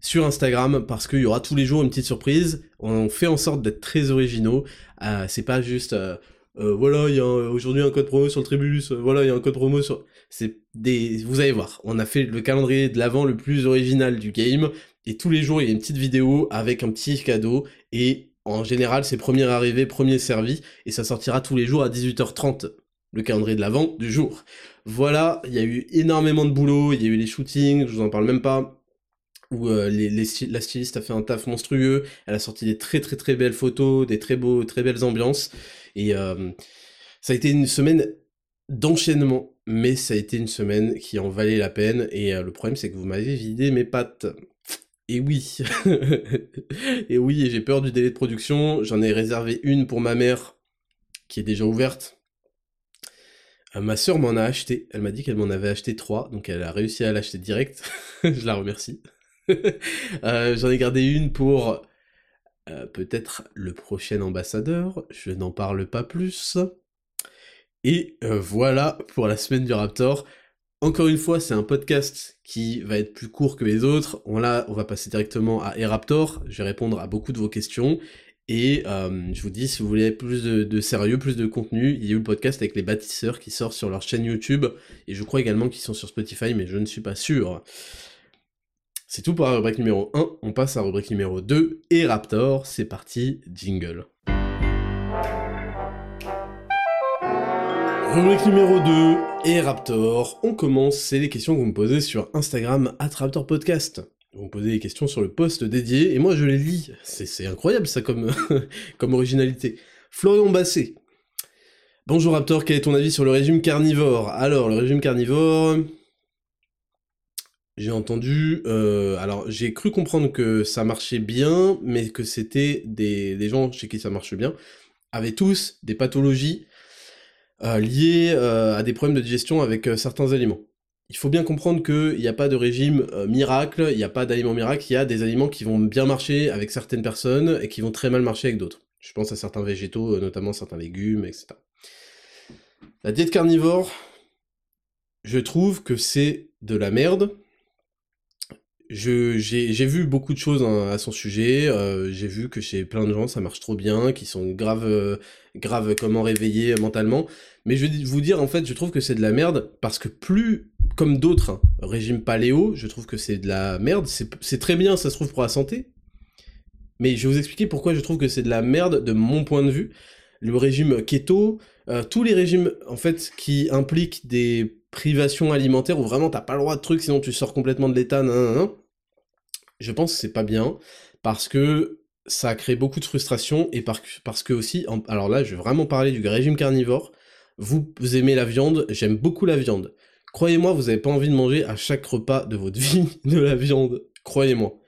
sur Instagram parce qu'il y aura tous les jours une petite surprise. On fait en sorte d'être très originaux. Euh, c'est pas juste euh, voilà, il y a aujourd'hui un code promo sur le Tribus, voilà, il y a un code promo sur. C'est des. Vous allez voir, on a fait le calendrier de l'avant le plus original du game. Et tous les jours, il y a une petite vidéo avec un petit cadeau. Et en général, c'est premier arrivé, premier servi. Et ça sortira tous les jours à 18h30. Le calendrier de l'avant du jour. Voilà, il y a eu énormément de boulot. Il y a eu les shootings, je vous en parle même pas. Où euh, les, la styliste a fait un taf monstrueux. Elle a sorti des très très très belles photos, des très beaux, très belles ambiances. Et euh, ça a été une semaine d'enchaînement, mais ça a été une semaine qui en valait la peine, et euh, le problème c'est que vous m'avez vidé mes pattes. Et oui, et oui, et j'ai peur du délai de production, j'en ai réservé une pour ma mère, qui est déjà ouverte. Euh, ma sœur m'en a acheté, elle m'a dit qu'elle m'en avait acheté trois, donc elle a réussi à l'acheter direct, je la remercie. Euh, j'en ai gardé une pour peut-être le prochain ambassadeur, je n'en parle pas plus. Et euh, voilà pour la semaine du Raptor. Encore une fois, c'est un podcast qui va être plus court que les autres. On, là, on va passer directement à E-Raptor. Je vais répondre à beaucoup de vos questions. Et euh, je vous dis, si vous voulez plus de, sérieux, plus de contenu, il y a eu le podcast avec les bâtisseurs qui sort sur leur chaîne YouTube. Et je crois également qu'ils sont sur Spotify, mais je ne suis pas sûr. C'est tout pour la rubrique numéro 1. On passe à la rubrique numéro 2. Et Raptor, c'est parti, jingle. Rubrique numéro 2 et Raptor. On commence, c'est les questions que vous me posez sur Instagram at Raptor Podcast. Vous me posez des questions sur le post dédié et moi je les lis. C'est incroyable ça comme, originalité. Florian Basset. Bonjour Raptor, quel est ton avis sur le régime carnivore? Alors, le régime carnivore... J'ai entendu... Euh, alors, j'ai cru comprendre que ça marchait bien, mais que c'était des gens chez qui ça marche bien, avaient tous des pathologies euh, liés euh, à des problèmes de digestion avec euh, certains aliments. Il faut bien comprendre qu'il n'y a pas de régime miracle, il n'y a pas d'aliments miracle, il y a des aliments qui vont bien marcher avec certaines personnes et qui vont très mal marcher avec d'autres. Je pense à certains végétaux, notamment certains légumes, etc. La diète carnivore, je trouve que c'est de la merde, j'ai vu beaucoup de choses hein, à son sujet. Euh, j'ai vu que chez plein de gens ça marche trop bien, qui sont grave, euh, grave comment réveillés mentalement. Mais je vais vous dire en fait, je trouve que c'est de la merde parce que plus comme d'autres hein, régimes paléo, je trouve que c'est de la merde. C'est très bien, ça se trouve pour la santé. Mais je vais vous expliquer pourquoi je trouve que c'est de la merde de mon point de vue. Le régime keto, euh, tous les régimes en fait qui impliquent des privations alimentaires où vraiment t'as pas le droit de trucs sinon tu sors complètement de l'état, je pense que c'est pas bien parce que ça a créé beaucoup de frustration et parce que aussi, alors là, je vais vraiment parler du régime carnivore. Vous, aimez la viande, j'aime beaucoup la viande. Croyez-moi, vous n'avez pas envie de manger à chaque repas de votre vie de la viande. Croyez-moi.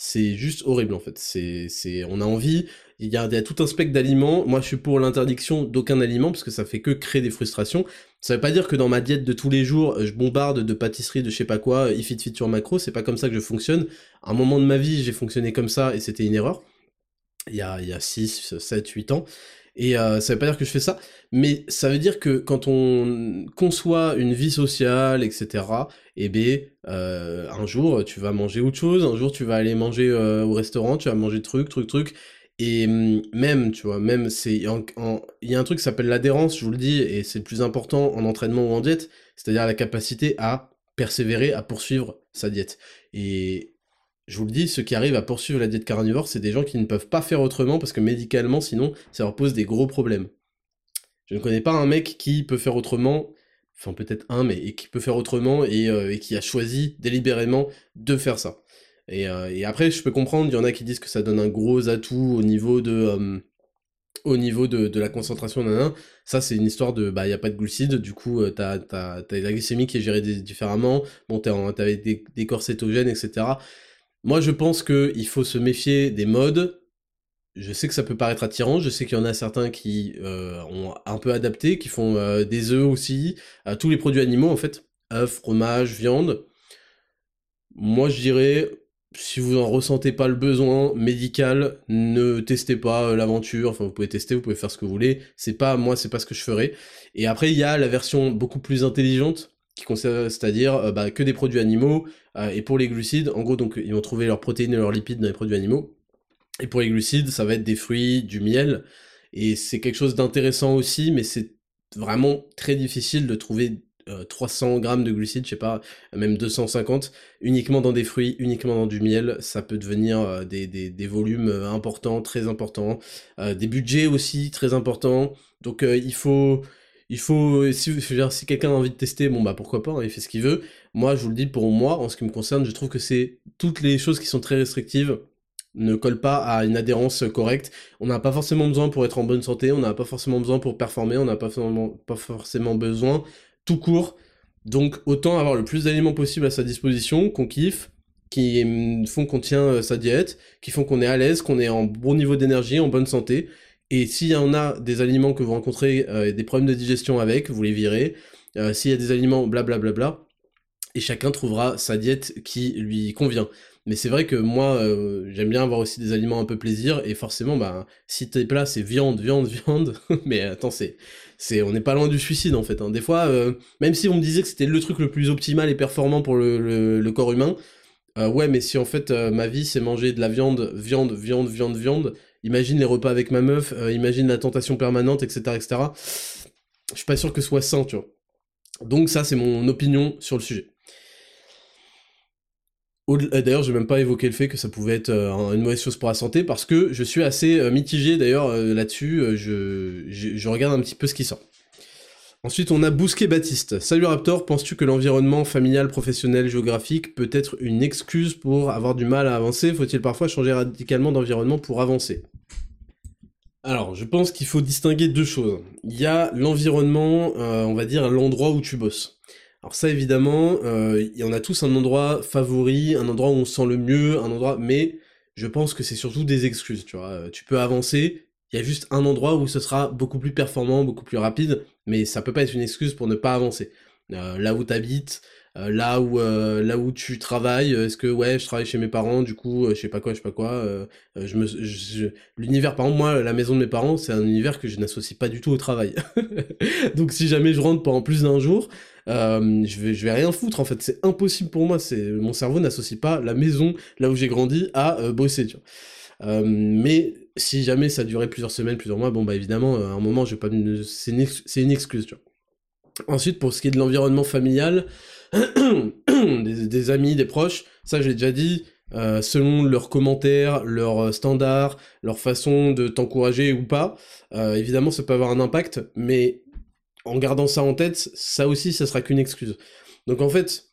C'est juste horrible en fait. C'est, c'est, on a envie, il y, a, tout un spectre d'aliments. Moi, je suis pour l'interdiction d'aucun aliment parce que ça fait que créer des frustrations. Ça veut pas dire que dans ma diète de tous les jours, je bombarde de pâtisseries, de je sais pas quoi, if it fit sur macro. C'est pas comme ça que je fonctionne. À un moment de ma vie, j'ai fonctionné comme ça et c'était une erreur. Il y a, il y a 6, 7, 8 ans. Et euh, ça veut pas dire que je fais ça, mais ça veut dire que quand on conçoit une vie sociale, etc., eh bien, euh, un jour tu vas manger autre chose, un jour tu vas aller manger euh, au restaurant, tu vas manger truc, truc, truc, et hum, même, tu vois, même, c'est, il y a un truc qui s'appelle l'adhérence, je vous le dis, et c'est le plus important en entraînement ou en diète, c'est-à-dire la capacité à persévérer, à poursuivre sa diète. Et je vous le dis, ceux qui arrivent à poursuivre la diète carnivore, c'est des gens qui ne peuvent pas faire autrement parce que médicalement, sinon, ça leur pose des gros problèmes. Je ne connais pas un mec qui peut faire autrement, enfin peut-être un, mais qui peut faire autrement et, euh, et qui a choisi délibérément de faire ça. Euh, et, après, je peux comprendre, il y en a qui disent que ça donne un gros atout au niveau de, euh, au niveau de, la concentration d'un Ça, c'est une histoire de, bah, il n'y a pas de glucides, du coup, t'as, t'as, la glycémie qui est gérée différemment, bon, t'es des, des corps cétogènes, etc. Moi, je pense qu'il faut se méfier des modes. Je sais que ça peut paraître attirant, je sais qu'il y en a certains qui ont un peu adapté, qui font des œufs aussi, tous les produits animaux en fait, œufs, fromage, viande. Moi, je dirais, si vous en ressentez pas le besoin médical, ne testez pas euh, l'aventure. Enfin, vous pouvez tester, vous pouvez faire ce que vous voulez. C'est pas moi, c'est pas ce que je ferai. Et après, il y a la version beaucoup plus intelligente qui c'est-à-dire euh, bah, que des produits animaux. Euh, et pour les glucides, en gros, donc ils vont trouver leurs protéines et leurs lipides dans les produits animaux. Et pour les glucides, ça va être des fruits, du miel. Et c'est quelque chose d'intéressant aussi, mais c'est vraiment très difficile de trouver 300 euh, grammes de glucides, je sais pas, même 250, uniquement dans des fruits, uniquement dans du miel, ça peut devenir des, volumes importants, très importants, des budgets aussi très importants. Donc il faut, il faut, si, quelqu'un a envie de tester, bon bah pourquoi pas, hein, il fait ce qu'il veut. Moi, je vous le dis, pour moi, en ce qui me concerne, je trouve que c'est toutes les choses qui sont très restrictives ne colle pas à une adhérence correcte. On n'a pas forcément besoin pour être en bonne santé, on n'a pas forcément besoin pour performer, on n'a pas forcément, pas forcément besoin tout court. Donc autant avoir le plus d'aliments possible à sa disposition, qu'on kiffe, qui font qu'on tient euh, sa diète, qui font qu'on est à l'aise, qu'on est en bon niveau d'énergie, en bonne santé. Et s'il y en a des aliments que vous rencontrez euh, des problèmes de digestion avec, vous les virez. Euh, s'il y a des aliments blablabla, bla, bla, bla, et chacun trouvera sa diète qui lui convient. Mais c'est vrai que moi, euh, j'aime bien avoir aussi des aliments un peu plaisir, et forcément, bah, si tes plats c'est viande, viande, viande, mais attends, c'est, c'est, on n'est pas loin du suicide en fait. Hein. Des fois, euh, même si on me disait que c'était le truc le plus optimal et performant pour le, le, corps humain, euh, ouais, mais si en fait ma vie c'est manger de la viande, viande, viande, viande, viande, imagine les repas avec ma meuf, imagine la tentation permanente, etc., etc. Je suis pas sûr que ce soit sain, tu vois. Donc ça, c'est mon opinion sur le sujet. Euh, d'ailleurs, je vais même pas évoqué le fait que ça pouvait être euh, une mauvaise chose pour la santé, parce que je suis assez euh, mitigé d'ailleurs là-dessus, je, je, regarde un petit peu ce qui sort. Ensuite, on a Bousquet Baptiste. Salut Raptor, penses-tu que l'environnement familial, professionnel, géographique peut être une excuse pour avoir du mal à avancer? Faut-il parfois changer radicalement d'environnement pour avancer? Alors, je pense qu'il faut distinguer deux choses. Il y a l'environnement, on va dire l'endroit où tu bosses. Alors ça évidemment, euh, en a tous un endroit favori, un endroit où on se sent le mieux, un endroit, mais je pense que c'est surtout des excuses, tu vois. Euh, tu peux avancer, il y a juste un endroit où ce sera beaucoup plus performant, beaucoup plus rapide, mais ça peut pas être une excuse pour ne pas avancer. Euh, là où tu habites, euh, là où euh, là où tu travailles est-ce que ouais je travaille chez mes parents du coup je sais pas quoi je sais pas quoi je me l'univers par exemple moi la maison de mes parents c'est un univers que je n'associe pas du tout au travail. Donc si jamais je rentre pendant plus d'un jour je vais je vais rien foutre en fait. C'est impossible pour moi. C'est mon cerveau n'associe pas la maison là où j'ai grandi à bosser tu vois. Mais si jamais ça durait plusieurs semaines plusieurs mois bon bah évidemment à un moment je vais pas c'est une, excuse tu vois ensuite pour ce qui est de l'environnement familial des, amis, des proches, ça j'ai déjà dit, euh, selon leurs commentaires, leurs standards, leur façon de t'encourager ou pas, euh, évidemment ça peut avoir un impact, mais en gardant ça en tête, ça aussi ça sera qu'une excuse. Donc en fait,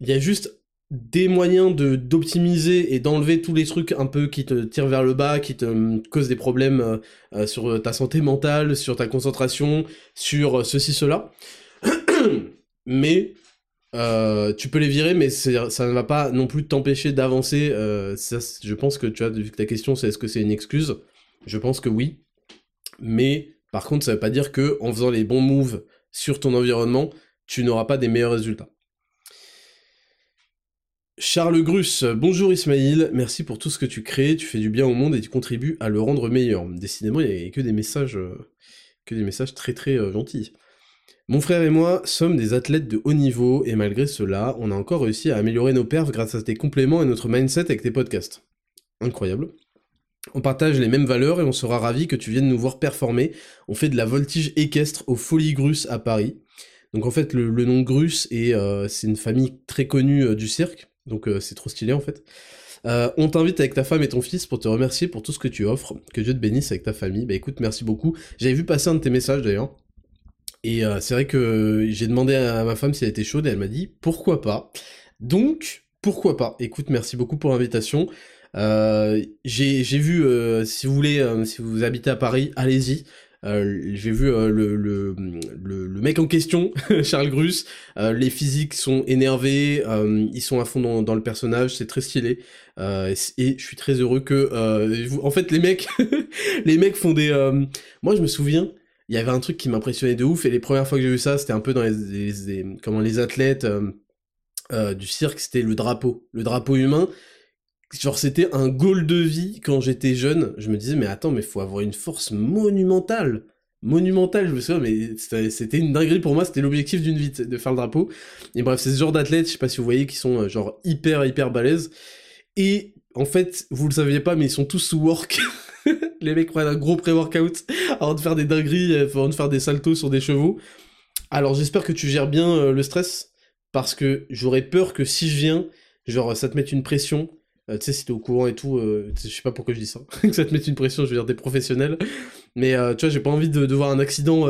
il y a juste des moyens de d'optimiser et d'enlever tous les trucs un peu qui te tirent vers le bas, qui te causent des problèmes euh, sur ta santé mentale, sur ta concentration, sur ceci, cela. Mais euh, tu peux les virer, mais ça ne va pas non plus t'empêcher d'avancer. Euh, je pense que tu as vu que ta question c'est est-ce que c'est une excuse? Je pense que oui. Mais par contre, ça ne veut pas dire que en faisant les bons moves sur ton environnement, tu n'auras pas des meilleurs résultats. Charles Grus, bonjour Ismail, merci pour tout ce que tu crées, tu fais du bien au monde et tu contribues à le rendre meilleur. Décidément, il n'y a que des messages, euh, des messages très très gentils. Mon frère et moi sommes des athlètes de haut niveau et malgré cela, on a encore réussi à améliorer nos perfs grâce à tes compléments et notre mindset avec tes podcasts. Incroyable. On partage les mêmes valeurs et on sera ravis que tu viennes nous voir performer. On fait de la voltige équestre aux Folies Grus à Paris. Donc en fait, le, nom Grus, et euh, c'est une famille très connue euh, du cirque, donc euh, c'est trop stylé en fait. on t'invite avec ta femme et ton fils pour te remercier pour tout ce que tu offres. Que Dieu te bénisse avec ta famille. Bah écoute, merci beaucoup. J'avais vu passer un de tes messages d'ailleurs. Et euh, c'est vrai que j'ai demandé à ma femme si elle était chaude et elle m'a dit pourquoi pas? Donc, pourquoi pas? Écoute, merci beaucoup pour l'invitation. Euh, j'ai vu, euh, si vous voulez, si vous habitez à Paris, allez-y. J'ai vu le, le, le, mec en question, Charles Grus. les physiques sont énervés, ils sont à fond dans, le personnage, c'est très stylé. et je suis très heureux que, en fait, les mecs, les mecs font des. moi, je me souviens, il y avait un truc qui m'impressionnait de ouf et les premières fois que j'ai vu ça c'était un peu dans les, comment les athlètes euh, euh, du cirque c'était le drapeau le drapeau humain genre c'était un goal de vie quand j'étais jeune. Je me disais mais attends mais faut avoir une force monumentale. Monumentale je me souviens mais c'était une dinguerie pour moi. C'était l'objectif d'une vie de faire le drapeau. Et bref c'est ce genre d'athlètes je sais pas si vous voyez qui sont euh, genre hyper hyper balèzes. Et en fait vous le saviez pas mais ils sont tous sous work. Les mecs prennent un gros pré-workout avant de faire des dingueries, euh, avant de faire des saltos sur des chevaux. Alors j'espère que tu gères bien euh, le stress, parce que j'aurais peur que si je viens, genre ça te mette une pression, tu sais, si t'es au courant et tout, je sais pas pourquoi je dis ça, que ça te mette une pression, je veux dire des professionnels, mais tu vois, j'ai pas envie de, voir un accident,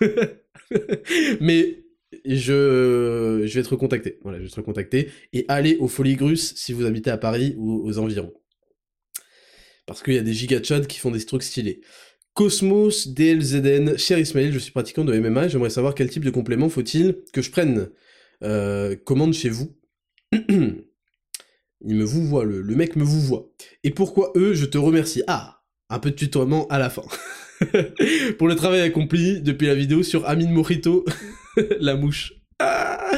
mais je, je vais te recontacter, voilà, je vais te recontacter, et allez au Folie Grus si vous habitez à Paris ou aux environs. Parce qu'il y a des gigachad qui font des trucs stylés. Cosmos DLZN, cher Ismaël, je suis pratiquant de MMA, j'aimerais savoir quel type de complément faut-il que je prenne euh, commande chez vous. Il me vous voit, le, le mec me vous voit. Et pourquoi eux, je te remercie? Ah, un peu de tutoiement à la fin. Pour le travail accompli depuis la vidéo sur Amin Morito, la mouche. Ah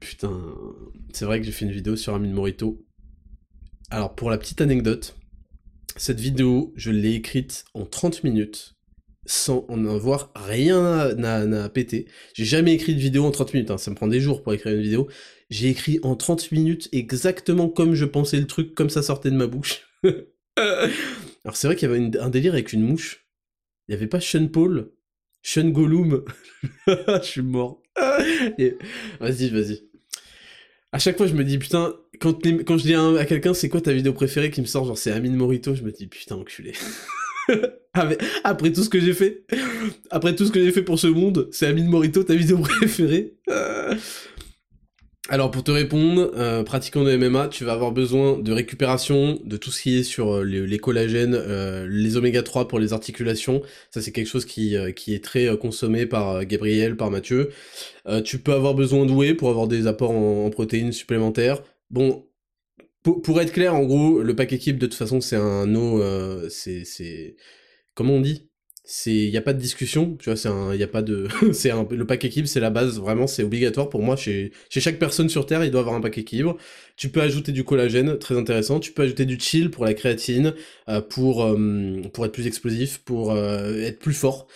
Putain, c'est vrai que j'ai fait une vidéo sur Amin Morito. Alors pour la petite anecdote, cette vidéo, je l'ai écrite en 30 minutes sans en avoir rien à, péter. J'ai jamais écrit de vidéo en 30 minutes, hein. ça me prend des jours pour écrire une vidéo. J'ai écrit en 30 minutes exactement comme je pensais le truc, comme ça sortait de ma bouche. Alors c'est vrai qu'il y avait un délire avec une mouche. Il n'y avait pas Sean Paul, Sean Gollum. je suis mort. Vas-y, vas-y. À chaque fois, je me dis, putain, quand, quand je dis à, quelqu'un, c'est quoi ta vidéo préférée qui me sort, genre c'est Amine Morito, je me dis, putain, enculé. Après tout ce que j'ai fait, après tout ce que j'ai fait pour ce monde, c'est Amine Morito ta vidéo préférée. Alors pour te répondre, euh, pratiquant de MMA, tu vas avoir besoin de récupération, de tout ce qui est sur euh, les, collagènes, euh, les oméga 3 pour les articulations. Ça c'est quelque chose qui, qui est très consommé par Gabriel, par Mathieu. tu peux avoir besoin de whey pour avoir des apports en, protéines supplémentaires. Bon, pour, être clair, en gros, le pack équipe de toute façon c'est un eau, c'est comment on dit? C'est il y a pas de discussion tu vois c'est un il y a pas de c'est un le pack équilibre c'est la base vraiment c'est obligatoire. Pour moi chez chez chaque personne sur terre il doit avoir un pack équilibre. Tu peux ajouter du collagène très intéressant. Tu peux ajouter du chill pour la créatine euh, pour euh, pour être plus explosif pour euh, être plus fort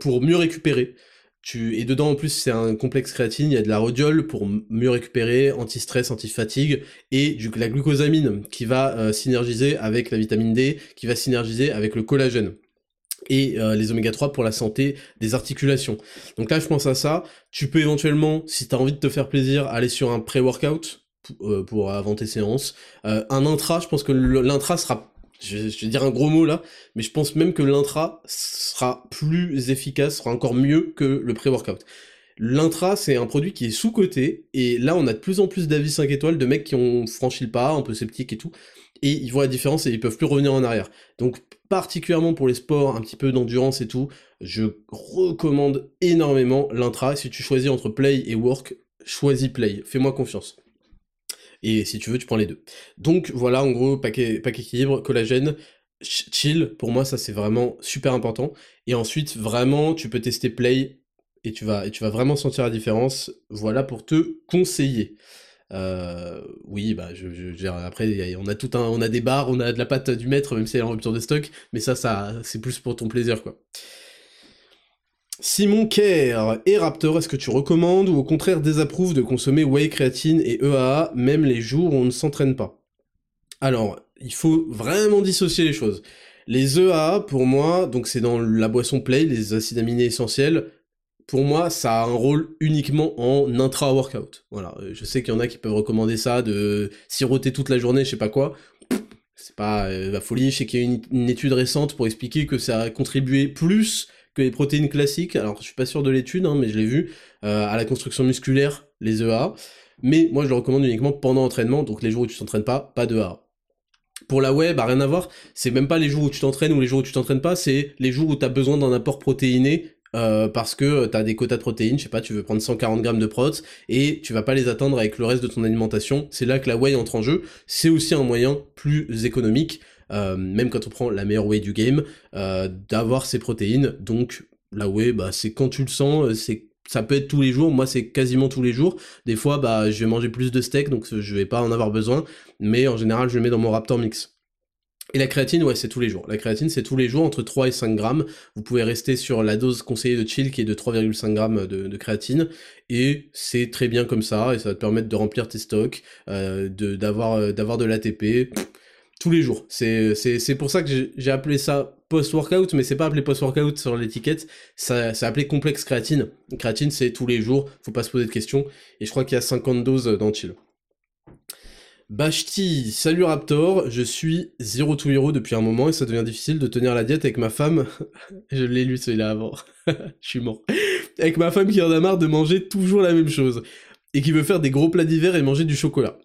pour mieux récupérer. Tu et dedans en plus c'est un complexe créatine. Il y a de la rhodiole pour mieux récupérer anti-stress anti-fatigue et du la glucosamine qui va synergiser avec la vitamine D qui va synergiser avec le collagène et euh, les oméga 3 pour la santé des articulations. Donc là, je pense à ça. Tu peux éventuellement, si tu as envie de te faire plaisir, aller sur un pré-workout euh, pour avant tes séances. Euh, un intra, je pense que l'intra sera je, vais dire un gros mot là, mais je pense même que l'intra sera plus efficace, sera encore mieux que le pré-workout. L'intra, c'est un produit qui est sous-coté, et là, on a de plus en plus d'avis 5 étoiles de mecs qui ont franchi le pas, un peu sceptiques et tout, et ils voient la différence et ils peuvent plus revenir en arrière. Donc, particulièrement pour les sports un petit peu d'endurance et tout, je recommande énormément l'intra. Si tu choisis entre play et work, choisis play. Fais-moi confiance. Et si tu veux, tu prends les deux. Donc voilà, en gros, paquet, paquet équilibre, collagène, chill, pour moi, ça c'est vraiment super important. Et ensuite, vraiment, tu peux tester play et tu vas, et tu vas vraiment sentir la différence. Voilà pour te conseiller. Euh, oui, bah, je, après, on a tout un, on a des bars, on a de la pâte du maître, même si elle est en rupture de stock, mais ça, ça, c'est plus pour ton plaisir, quoi. Simon Kerr et Raptor, est-ce que tu recommandes ou au contraire désapprouves de consommer whey, créatine et EAA, même les jours où on ne s'entraîne pas? Alors, il faut vraiment dissocier les choses. Les EAA, pour moi, donc c'est dans la boisson play, les acides aminés essentiels, pour moi, ça a un rôle uniquement en intra-workout. Voilà, euh, je sais qu'il y en a qui peuvent recommander ça, de siroter toute la journée, je sais pas quoi. C'est pas euh, la folie, je sais qu'il y a une, étude récente pour expliquer que ça a contribué plus que les protéines classiques, alors je suis pas sûr de l'étude, hein, mais je l'ai vu, euh, à la construction musculaire, les EA. Mais moi je le recommande uniquement pendant l'entraînement, donc les jours où tu t'entraînes pas, pas de EA. Pour la web, bah rien à voir, c'est même pas les jours où tu t'entraînes ou les jours où tu t'entraînes pas, c'est les jours où tu as besoin d'un apport protéiné euh, parce que tu as des quotas de protéines, je sais pas, tu veux prendre 140 grammes de protes et tu vas pas les atteindre avec le reste de ton alimentation. C'est là que la whey entre en jeu. C'est aussi un moyen plus économique, euh, même quand on prend la meilleure whey du game, euh, d'avoir ces protéines. Donc la whey, bah, c'est quand tu le sens, c'est ça peut être tous les jours, moi c'est quasiment tous les jours. Des fois, bah, je vais manger plus de steak, donc je vais pas en avoir besoin, mais en général, je le mets dans mon Raptor Mix. Et la créatine, ouais, c'est tous les jours. La créatine, c'est tous les jours, entre 3 et 5 grammes. Vous pouvez rester sur la dose conseillée de chill qui est de 3,5 grammes de, créatine. Et c'est très bien comme ça, et ça va te permettre de remplir tes stocks, euh, d'avoir euh, d'avoir de l'ATP tous les jours. C'est pour ça que j'ai appelé ça post-workout, mais c'est pas appelé post-workout sur l'étiquette, c'est appelé complexe créatine. Créatine, c'est tous les jours, faut pas se poser de questions. Et je crois qu'il y a 50 doses dans chill. Bashti, salut Raptor, je suis zéro to hero depuis un moment et ça devient difficile de tenir la diète avec ma femme. je l'ai lu celui-là avant. je suis mort. Avec ma femme qui en a marre de manger toujours la même chose et qui veut faire des gros plats d'hiver et manger du chocolat.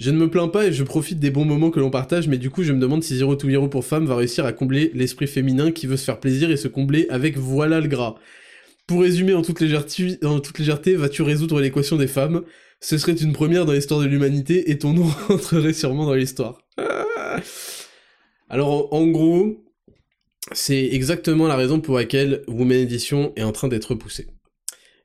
Je ne me plains pas et je profite des bons moments que l'on partage, mais du coup je me demande si Zero to Hero pour femme va réussir à combler l'esprit féminin qui veut se faire plaisir et se combler avec voilà le gras. Pour résumer en toute en toute légèreté vas-tu résoudre l'équation des femmes? Ce serait une première dans l'histoire de l'humanité et ton nom rentrerait sûrement dans l'histoire. Alors en gros, c'est exactement la raison pour laquelle Women Edition est en train d'être repoussée.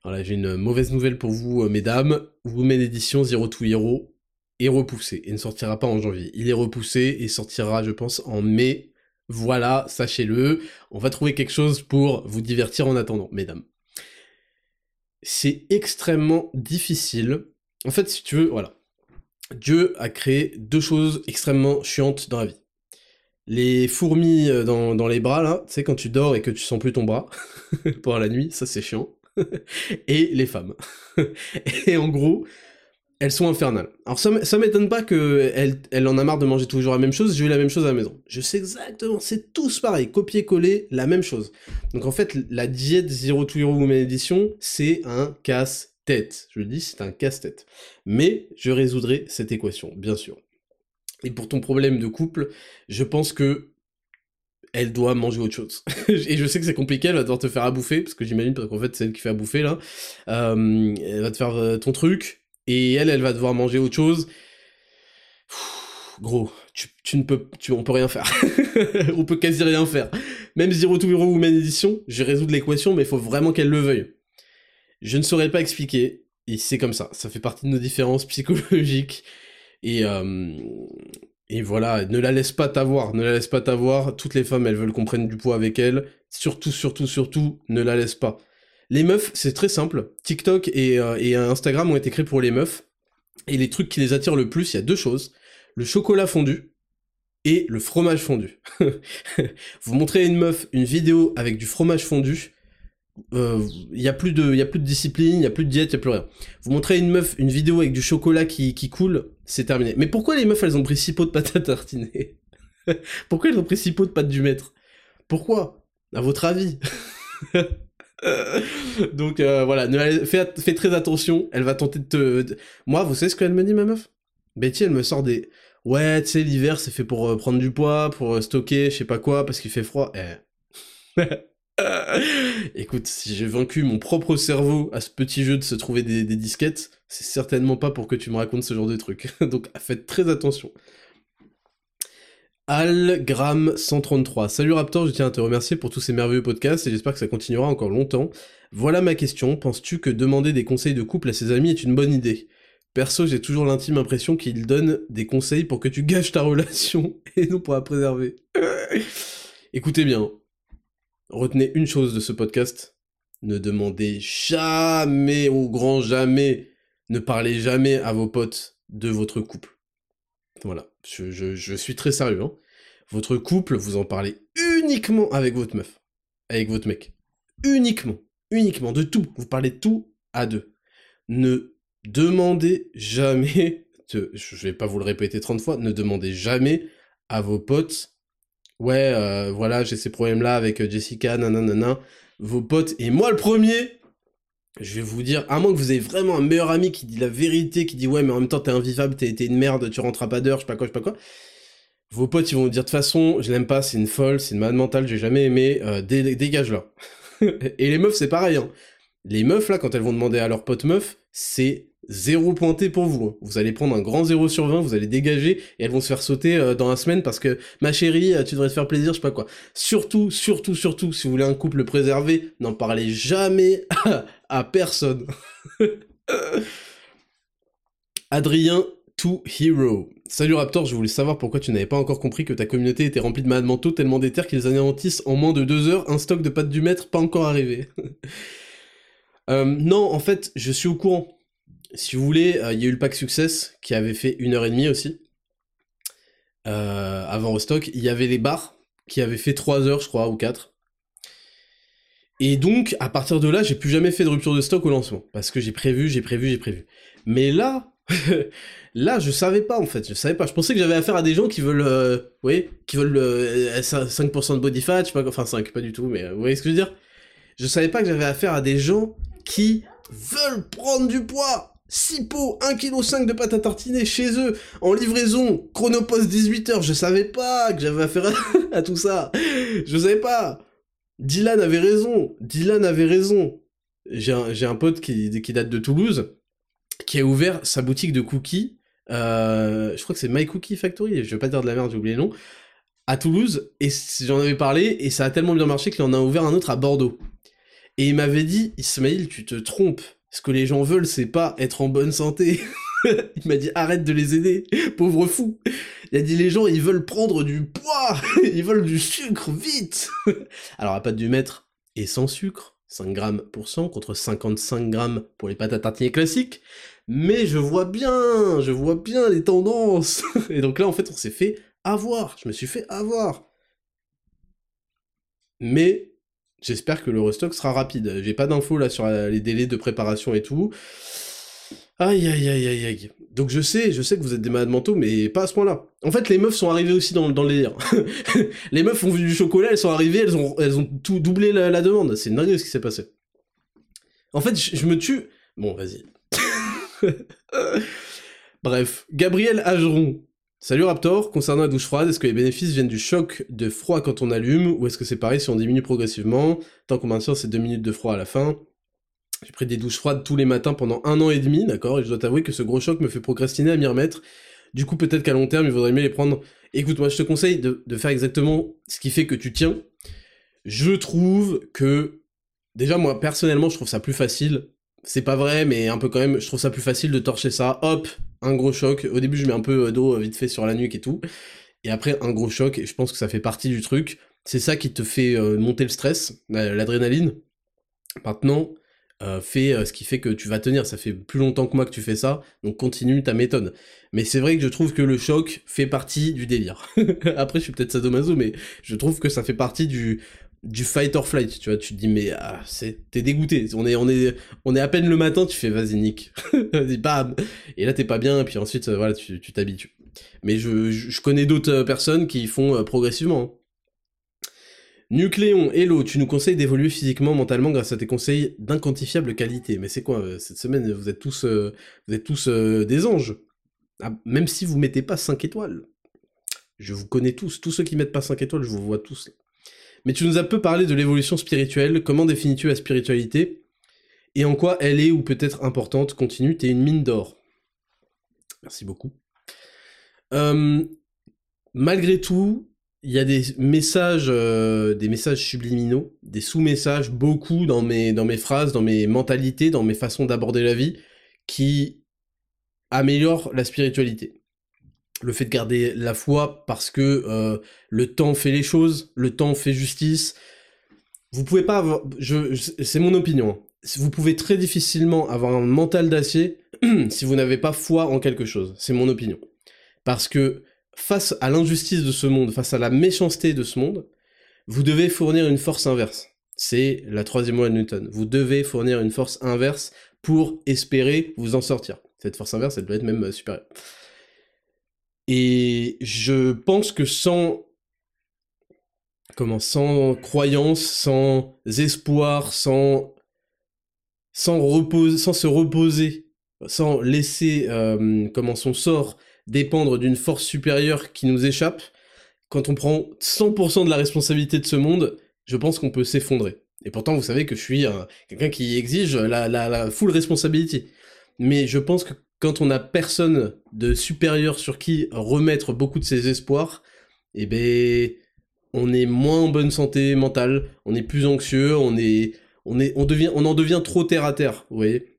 Voilà, j'ai une mauvaise nouvelle pour vous, euh, mesdames. Women Edition Zero to Hero est repoussé et ne sortira pas en janvier. Il est repoussé et sortira, je pense, en mai. Voilà, sachez-le. On va trouver quelque chose pour vous divertir en attendant, mesdames. C'est extrêmement difficile. En fait, si tu veux, voilà. Dieu a créé deux choses extrêmement chiantes dans la vie. Les fourmis euh, dans, les bras, là, tu sais, quand tu dors et que tu sens plus ton bras pendant la nuit, ça c'est chiant. et les femmes. et en gros, elles sont infernales. Alors ça, m'étonne pas que elle, en a marre de manger toujours la même chose, j'ai eu la même chose à la maison. Je sais exactement, c'est tous pareil, copier-coller, la même chose. Donc en fait, la diète Zero to Hero Woman Edition, c'est un Je dis, c'est un casse-tête. Mais je résoudrai cette équation, bien sûr. Et pour ton problème de couple, je pense que elle doit manger autre chose. et je sais que c'est compliqué, elle va devoir te faire à bouffer, parce que j'imagine, parce qu'en fait, c'est elle qui fait à bouffer, là. Euh, elle va te faire euh, ton truc, et elle, elle va devoir manger autre chose. gros, tu, ne peux, tu, on peut rien faire. on peut quasi rien faire. Même Zero to Hero Woman Edition, je résoudre l'équation, mais il faut vraiment qu'elle le veuille. Je ne saurais pas expliquer, et c'est comme ça. Ça fait partie de nos différences psychologiques. Et, euh, et voilà, ne la laisse pas t'avoir, ne la laisse pas t'avoir. Toutes les femmes, elles veulent qu'on prenne du poids avec elles. Surtout, surtout, surtout, ne la laisse pas. Les meufs, c'est très simple. TikTok et, euh, et, Instagram ont été créés pour les meufs. Et les trucs qui les attirent le plus, il y a deux choses. Le chocolat fondu et le fromage fondu. Vous montrez à une meuf une vidéo avec du fromage fondu, il euh, y a plus de y a plus de discipline, il y a plus de diète, il y a plus rien. Vous montrez une meuf une vidéo avec du chocolat qui, qui coule, c'est terminé. Mais pourquoi les meufs elles ont pris si peu de pâte à tartiner Pourquoi elles ont pris si peu de pâte du maître? Pourquoi? À votre avis Donc euh, voilà, fais, fais, très attention, elle va tenter de te... Moi, vous savez ce qu'elle me dit ma meuf? Betty, elle me sort des... Ouais, tu sais, l'hiver, c'est fait pour euh, prendre du poids, pour stocker, je sais pas quoi, parce qu'il fait froid. Eh. Écoute, si j'ai vaincu mon propre cerveau à ce petit jeu de se trouver des, disquettes, c'est certainement pas pour que tu me racontes ce genre de trucs. Donc faites très attention. Algram133. Salut Raptor, je tiens à te remercier pour tous ces merveilleux podcasts et j'espère que ça continuera encore longtemps. Voilà ma question, penses-tu que demander des conseils de couple à ses amis est une bonne idée? Perso, j'ai toujours l'intime impression qu'il donne des conseils pour que tu gâches ta relation et non pour la préserver. Écoutez bien, retenez une chose de ce podcast. Ne demandez jamais, au grand jamais, ne parlez jamais à vos potes de votre couple. Voilà, je, suis très sérieux. Hein. Votre couple, vous en parlez uniquement avec votre meuf, avec votre mec. Uniquement, uniquement, de tout. Vous parlez de tout à deux. Ne demandez jamais, je vais pas vous le répéter 30 fois, ne demandez jamais à vos potes ouais, euh, voilà, j'ai ces problèmes-là avec euh, Jessica, nanana, vos potes, et moi le premier, je vais vous dire, à moins que vous ayez vraiment un meilleur ami qui dit la vérité, qui dit ouais, mais en même temps t'es invivable, t'es une merde, tu rentreras pas d'heure, je sais pas quoi, je sais pas quoi. Vos potes, ils vont vous dire de toute façon, je l'aime pas, c'est une folle, c'est une malade mentale, j'ai jamais aimé, euh, dégage là. et les meufs, c'est pareil, hein. Les meufs là, quand elles vont demander à leur pote meuf, c'est zéro pointé pour vous. Hein. Vous allez prendre un grand 0 sur 20, vous allez dégager et elles vont se faire sauter euh, dans la semaine parce que ma chérie, euh, tu devrais te faire plaisir, je sais pas quoi. Surtout, surtout, surtout, si vous voulez un couple préservé, n'en parlez jamais à, personne. Adrien to Hero. Salut Raptor, je voulais savoir pourquoi tu n'avais pas encore compris que ta communauté était remplie de malades tellement déter qu'ils anéantissent en moins de deux heures un stock de pâtes du maître pas encore arrivé. Euh, non, en fait, je suis au courant si vous voulez, euh, il y a eu le pack Success qui avait fait une heure et demie aussi. Euh, avant Restock. Il y avait les bars qui avaient fait 3 heures, je crois, ou 4. Et donc, à partir de là, j'ai plus jamais fait de rupture de stock au lancement. Parce que j'ai prévu, j'ai prévu, j'ai prévu. Mais là, là, je savais pas en fait. Je savais pas. Je pensais que j'avais affaire à des gens qui veulent, euh, oui, qui veulent 5% de body fat, je sais pas, enfin 5, pas du tout, mais vous voyez ce que je veux dire? Je savais pas que j'avais affaire à des gens qui veulent prendre du poids 6 pots, 1,5 kg de pâte à tartiner chez eux, en livraison, chronopost 18h, je savais pas que j'avais affaire à tout ça. Je savais pas. Dylan avait raison. Dylan avait raison. J'ai un, pote qui, qui date de Toulouse, qui a ouvert sa boutique de cookies. Euh, je crois que c'est My Cookie Factory, je vais pas dire de la merde, j'ai oublié le nom. À Toulouse, et j'en avais parlé, et ça a tellement bien marché qu'il en a ouvert un autre à Bordeaux. Et il m'avait dit, Ismail, tu te trompes. Ce que les gens veulent, c'est pas être en bonne santé. il m'a dit, arrête de les aider, pauvre fou. Il a dit, les gens, ils veulent prendre du poids, ils veulent du sucre, vite. Alors, à pas du mettre, et sans sucre, 5 grammes pour cent contre 55 grammes pour les pâtes à tartiner classiques. Mais je vois bien, je vois bien les tendances. Et donc là, en fait, on s'est fait avoir. Je me suis fait avoir. Mais J'espère que le restock sera rapide. J'ai pas d'infos là sur les délais de préparation et tout. Aïe aïe aïe aïe aïe. Donc je sais, je sais que vous êtes des malades mentaux, mais pas à ce point-là. En fait, les meufs sont arrivées aussi dans, dans le délire. les meufs ont vu du chocolat, elles sont arrivées, elles ont, elles ont tout doublé la, demande. C'est dingue ce qui s'est passé. En fait, je me tue. Bon, vas-y. Bref, Gabriel Ageron, Salut Raptor, concernant la douche froide, est-ce que les bénéfices viennent du choc de froid quand on allume, ou est-ce que c'est pareil si on diminue progressivement, tant qu'on maintient ces deux minutes de froid à la fin? J'ai pris des douches froides tous les matins pendant un an et demi, d'accord, et je dois t'avouer que ce gros choc me fait procrastiner à m'y remettre. Du coup, peut-être qu'à long terme, il vaudrait mieux les prendre. Écoute, moi, je te conseille de, de faire exactement ce qui fait que tu tiens. Je trouve que, déjà, moi, personnellement, je trouve ça plus facile c'est pas vrai, mais un peu quand même, je trouve ça plus facile de torcher ça. Hop, un gros choc. Au début, je mets un peu euh, d'eau euh, vite fait sur la nuque et tout. Et après, un gros choc, et je pense que ça fait partie du truc. C'est ça qui te fait euh, monter le stress, l'adrénaline. Maintenant, fais ce qui fait que tu vas tenir. Ça fait plus longtemps que moi que tu fais ça, donc continue ta méthode. Mais c'est vrai que je trouve que le choc fait partie du délire. après, je suis peut-être sadomaso, mais je trouve que ça fait partie du, du fight or flight, tu vois, tu te dis mais ah, c'est t'es dégoûté, on est on est on est à peine le matin, tu fais vas-y nique, vas-y bam, et là t'es pas bien, et puis ensuite euh, voilà tu t'habitues. Mais je, je, connais d'autres euh, personnes qui font euh, progressivement. Hein. Nucléon, hello, tu nous conseilles d'évoluer physiquement, mentalement grâce à tes conseils d'inquantifiable qualité. Mais c'est quoi cette semaine Vous êtes tous vous êtes tous des anges. Ah, même si vous mettez pas 5 étoiles. Je vous connais tous, tous ceux qui mettent pas 5 étoiles, je vous vois tous. Mais tu nous as peu parlé de l'évolution spirituelle, comment définis-tu la spiritualité? Et en quoi elle est ou peut-être importante? Continue, t'es une mine d'or. Merci beaucoup. Euh, malgré tout, il y a des messages, euh, des messages subliminaux, des sous-messages, beaucoup dans mes phrases, dans mes mentalités, dans mes façons d'aborder la vie, qui améliorent la spiritualité le fait de garder la foi parce que euh, le temps fait les choses, le temps fait justice. Vous pouvez pas avoir, c'est mon opinion. Hein. Vous pouvez très difficilement avoir un mental d'acier si vous n'avez pas foi en quelque chose. C'est mon opinion. Parce que face à l'injustice de ce monde, face à la méchanceté de ce monde, vous devez fournir une force inverse. C'est la troisième loi de Newton. Vous devez fournir une force inverse pour espérer vous en sortir. Cette force inverse, elle doit être même supérieure. Et je pense que sans comment sans croyance, sans espoir, sans sans sans se reposer, sans laisser euh, comment son sort dépendre d'une force supérieure qui nous échappe, quand on prend 100% de la responsabilité de ce monde, je pense qu'on peut s'effondrer. Et pourtant, vous savez que je suis quelqu'un qui exige la, la, la full responsabilité. Mais je pense que quand on a personne de supérieur sur qui remettre beaucoup de ses espoirs, eh ben, on est moins en bonne santé mentale, on est plus anxieux, on est, on est, on devient, on en devient trop terre à terre, vous voyez.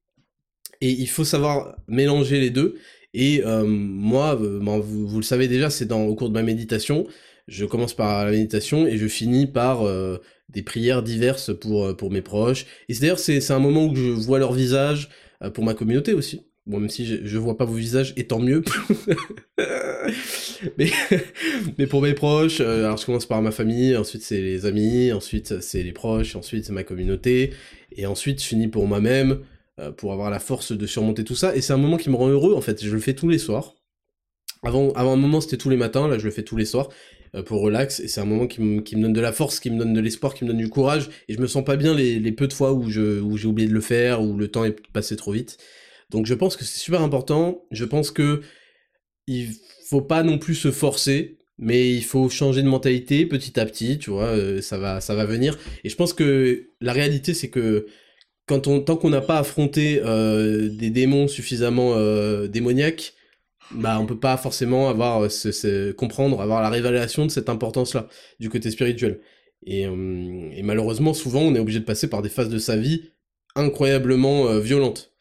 Et il faut savoir mélanger les deux. Et euh, moi, euh, vous, le savez déjà, c'est dans au cours de ma méditation. Je commence par la méditation et je finis par euh, des prières diverses pour pour mes proches. Et c'est d'ailleurs c'est un moment où je vois leur visage pour ma communauté aussi. Bon, même si je, je vois pas vos visages, et tant mieux. mais, mais pour mes proches, euh, alors je commence par ma famille, ensuite c'est les amis, ensuite c'est les proches, ensuite c'est ma communauté, et ensuite je finis pour moi-même, euh, pour avoir la force de surmonter tout ça. Et c'est un moment qui me rend heureux, en fait. Je le fais tous les soirs. Avant, avant un moment, c'était tous les matins, là je le fais tous les soirs euh, pour relax et c'est un moment qui qui me donne de la force, qui me donne de l'espoir, qui me donne du courage et je me sens pas bien les, les peu de fois où je où j'ai oublié de le faire, où le temps est passé trop vite. Donc je pense que c'est super important. Je pense que il faut pas non plus se forcer, mais il faut changer de mentalité petit à petit, tu vois, euh, ça va ça va venir. Et je pense que la réalité c'est que quand on tant qu'on n'a pas affronté euh, des démons suffisamment euh, démoniaques, bah on peut pas forcément avoir comprendre, avoir la révélation de cette importance-là du côté spirituel. Et, malheureusement, souvent, on est obligé de passer par des phases de sa vie incroyablement violentes.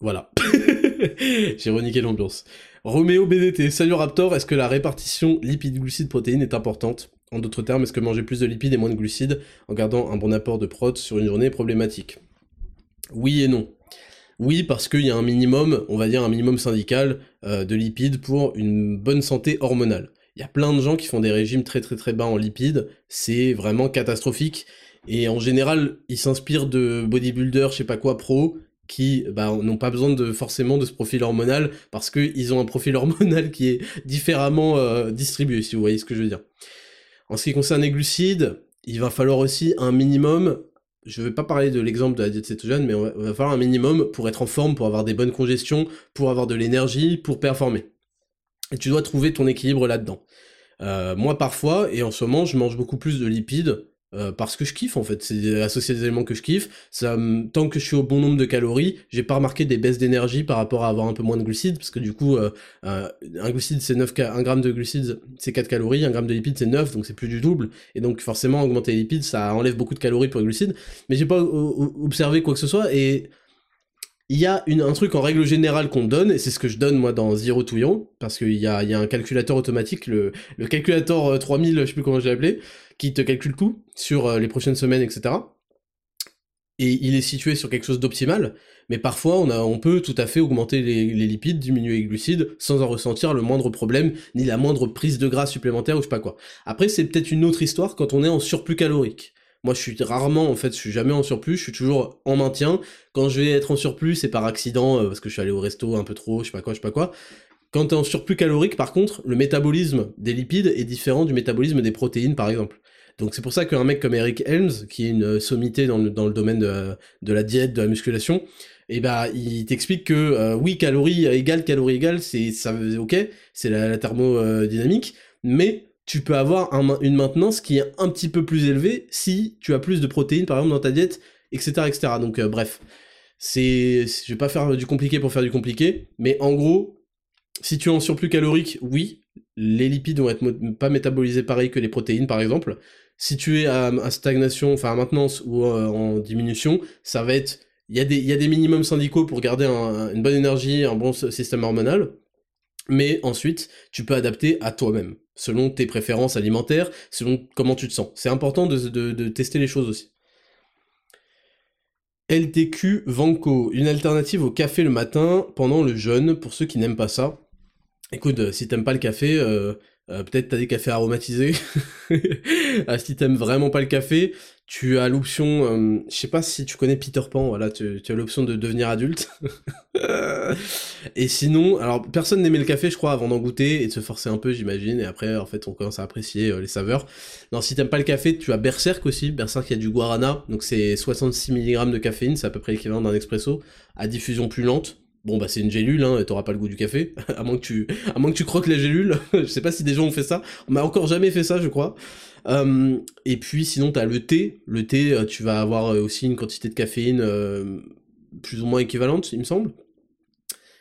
Voilà. J'ai reniqué l'ambiance. Roméo BDT, salut Raptor, est-ce que la répartition lipides-glucides-protéines est importante? En d'autres termes, est-ce que manger plus de lipides et moins de glucides en gardant un bon apport de prot sur une journée est problématique? Oui et non. Oui, parce qu'il y a un minimum, on va dire un minimum syndical euh, de lipides pour une bonne santé hormonale. Il y a plein de gens qui font des régimes très très très bas en lipides, c'est vraiment catastrophique. Et en général, ils s'inspirent de bodybuilders, je sais pas quoi, pro, qui bah, n'ont pas besoin de forcément de ce profil hormonal parce qu'ils ont un profil hormonal qui est différemment euh, distribué, si vous voyez ce que je veux dire. En ce qui concerne les glucides, il va falloir aussi un minimum, je ne vais pas parler de l'exemple de la diète cétogène, mais il va falloir un minimum pour être en forme, pour avoir des bonnes congestions, pour avoir de l'énergie, pour performer. Et tu dois trouver ton équilibre là-dedans. Euh, moi parfois, et en ce moment, je mange beaucoup plus de lipides euh, parce que je kiffe en fait, c'est associé des éléments que je kiffe. Ça, tant que je suis au bon nombre de calories, j'ai pas remarqué des baisses d'énergie par rapport à avoir un peu moins de glucides, parce que du coup, euh, euh, un glucide c'est 9 1 gramme de glucides c'est 4 calories, un gramme de lipides c'est 9, donc c'est plus du double. Et donc forcément, augmenter les lipides, ça enlève beaucoup de calories pour les glucides. Mais j'ai pas observé quoi que ce soit, et il y a un truc en règle générale qu'on donne, et c'est ce que je donne moi dans Zero Touillon, parce qu'il y a, un calculateur automatique, le, le calculateur 3000, je sais plus comment j'ai appelé, qui te calcule tout sur euh, les prochaines semaines, etc. Et il est situé sur quelque chose d'optimal, mais parfois on, a, on peut tout à fait augmenter les, lipides, diminuer les glucides, sans en ressentir le moindre problème, ni la moindre prise de gras supplémentaire ou je sais pas quoi. Après c'est peut-être une autre histoire quand on est en surplus calorique. Moi, je suis rarement, en fait, je suis jamais en surplus, je suis toujours en maintien. Quand je vais être en surplus, c'est par accident, euh, parce que je suis allé au resto un peu trop, je sais pas quoi, je sais pas quoi. Quand tu es en surplus calorique, par contre, le métabolisme des lipides est différent du métabolisme des protéines, par exemple. Donc c'est pour ça qu'un mec comme Eric Helms, qui est une sommité dans le, domaine de, la diète, de la musculation, eh ben il t'explique que euh, oui, calories égale calories égale, c'est ça ok, c'est la, thermodynamique, mais tu peux avoir une maintenance qui est un petit peu plus élevée si tu as plus de protéines par exemple dans ta diète, etc. etc. Donc euh, bref, c'est, je vais pas faire du compliqué pour faire du compliqué, mais en gros, si tu es en surplus calorique, oui, les lipides vont être pas métabolisés pareil que les protéines par exemple. Si tu es à, stagnation, enfin à maintenance ou euh, en diminution, ça. Il y, a des, minimums syndicaux pour garder une bonne énergie, un bon système hormonal, mais ensuite, tu peux adapter à toi-même, selon tes préférences alimentaires, selon comment tu te sens. C'est important de, de tester les choses aussi. LTQ Vanco, une alternative au café le matin pendant le jeûne, pour ceux qui n'aiment pas ça. Écoute, euh, si t'aimes pas le café, euh, euh, peut-être t'as des cafés aromatisés. ah, si t'aimes vraiment pas le café, tu as l'option, je sais pas si tu connais Peter Pan, voilà, tu, as l'option de devenir adulte. et sinon, alors personne n'aimait le café, je crois, avant d'en goûter et de se forcer un peu, j'imagine. Et après, en fait, on commence à apprécier les saveurs. Non, si t'aimes pas le café, tu as Berserk aussi. Berserk, il y a du guarana, donc c'est 66 mg de caféine, c'est à peu près l'équivalent d'un expresso, à diffusion plus lente. Bon bah c'est une gélule, hein, t'auras pas le goût du café, à moins que tu, à moins que tu croques la gélule. je sais pas si des gens ont fait ça. On m'a encore jamais fait ça, je crois. Euh, et puis sinon t'as le thé. Le thé, euh, tu vas avoir euh, aussi une quantité de caféine plus ou moins équivalente, il me semble.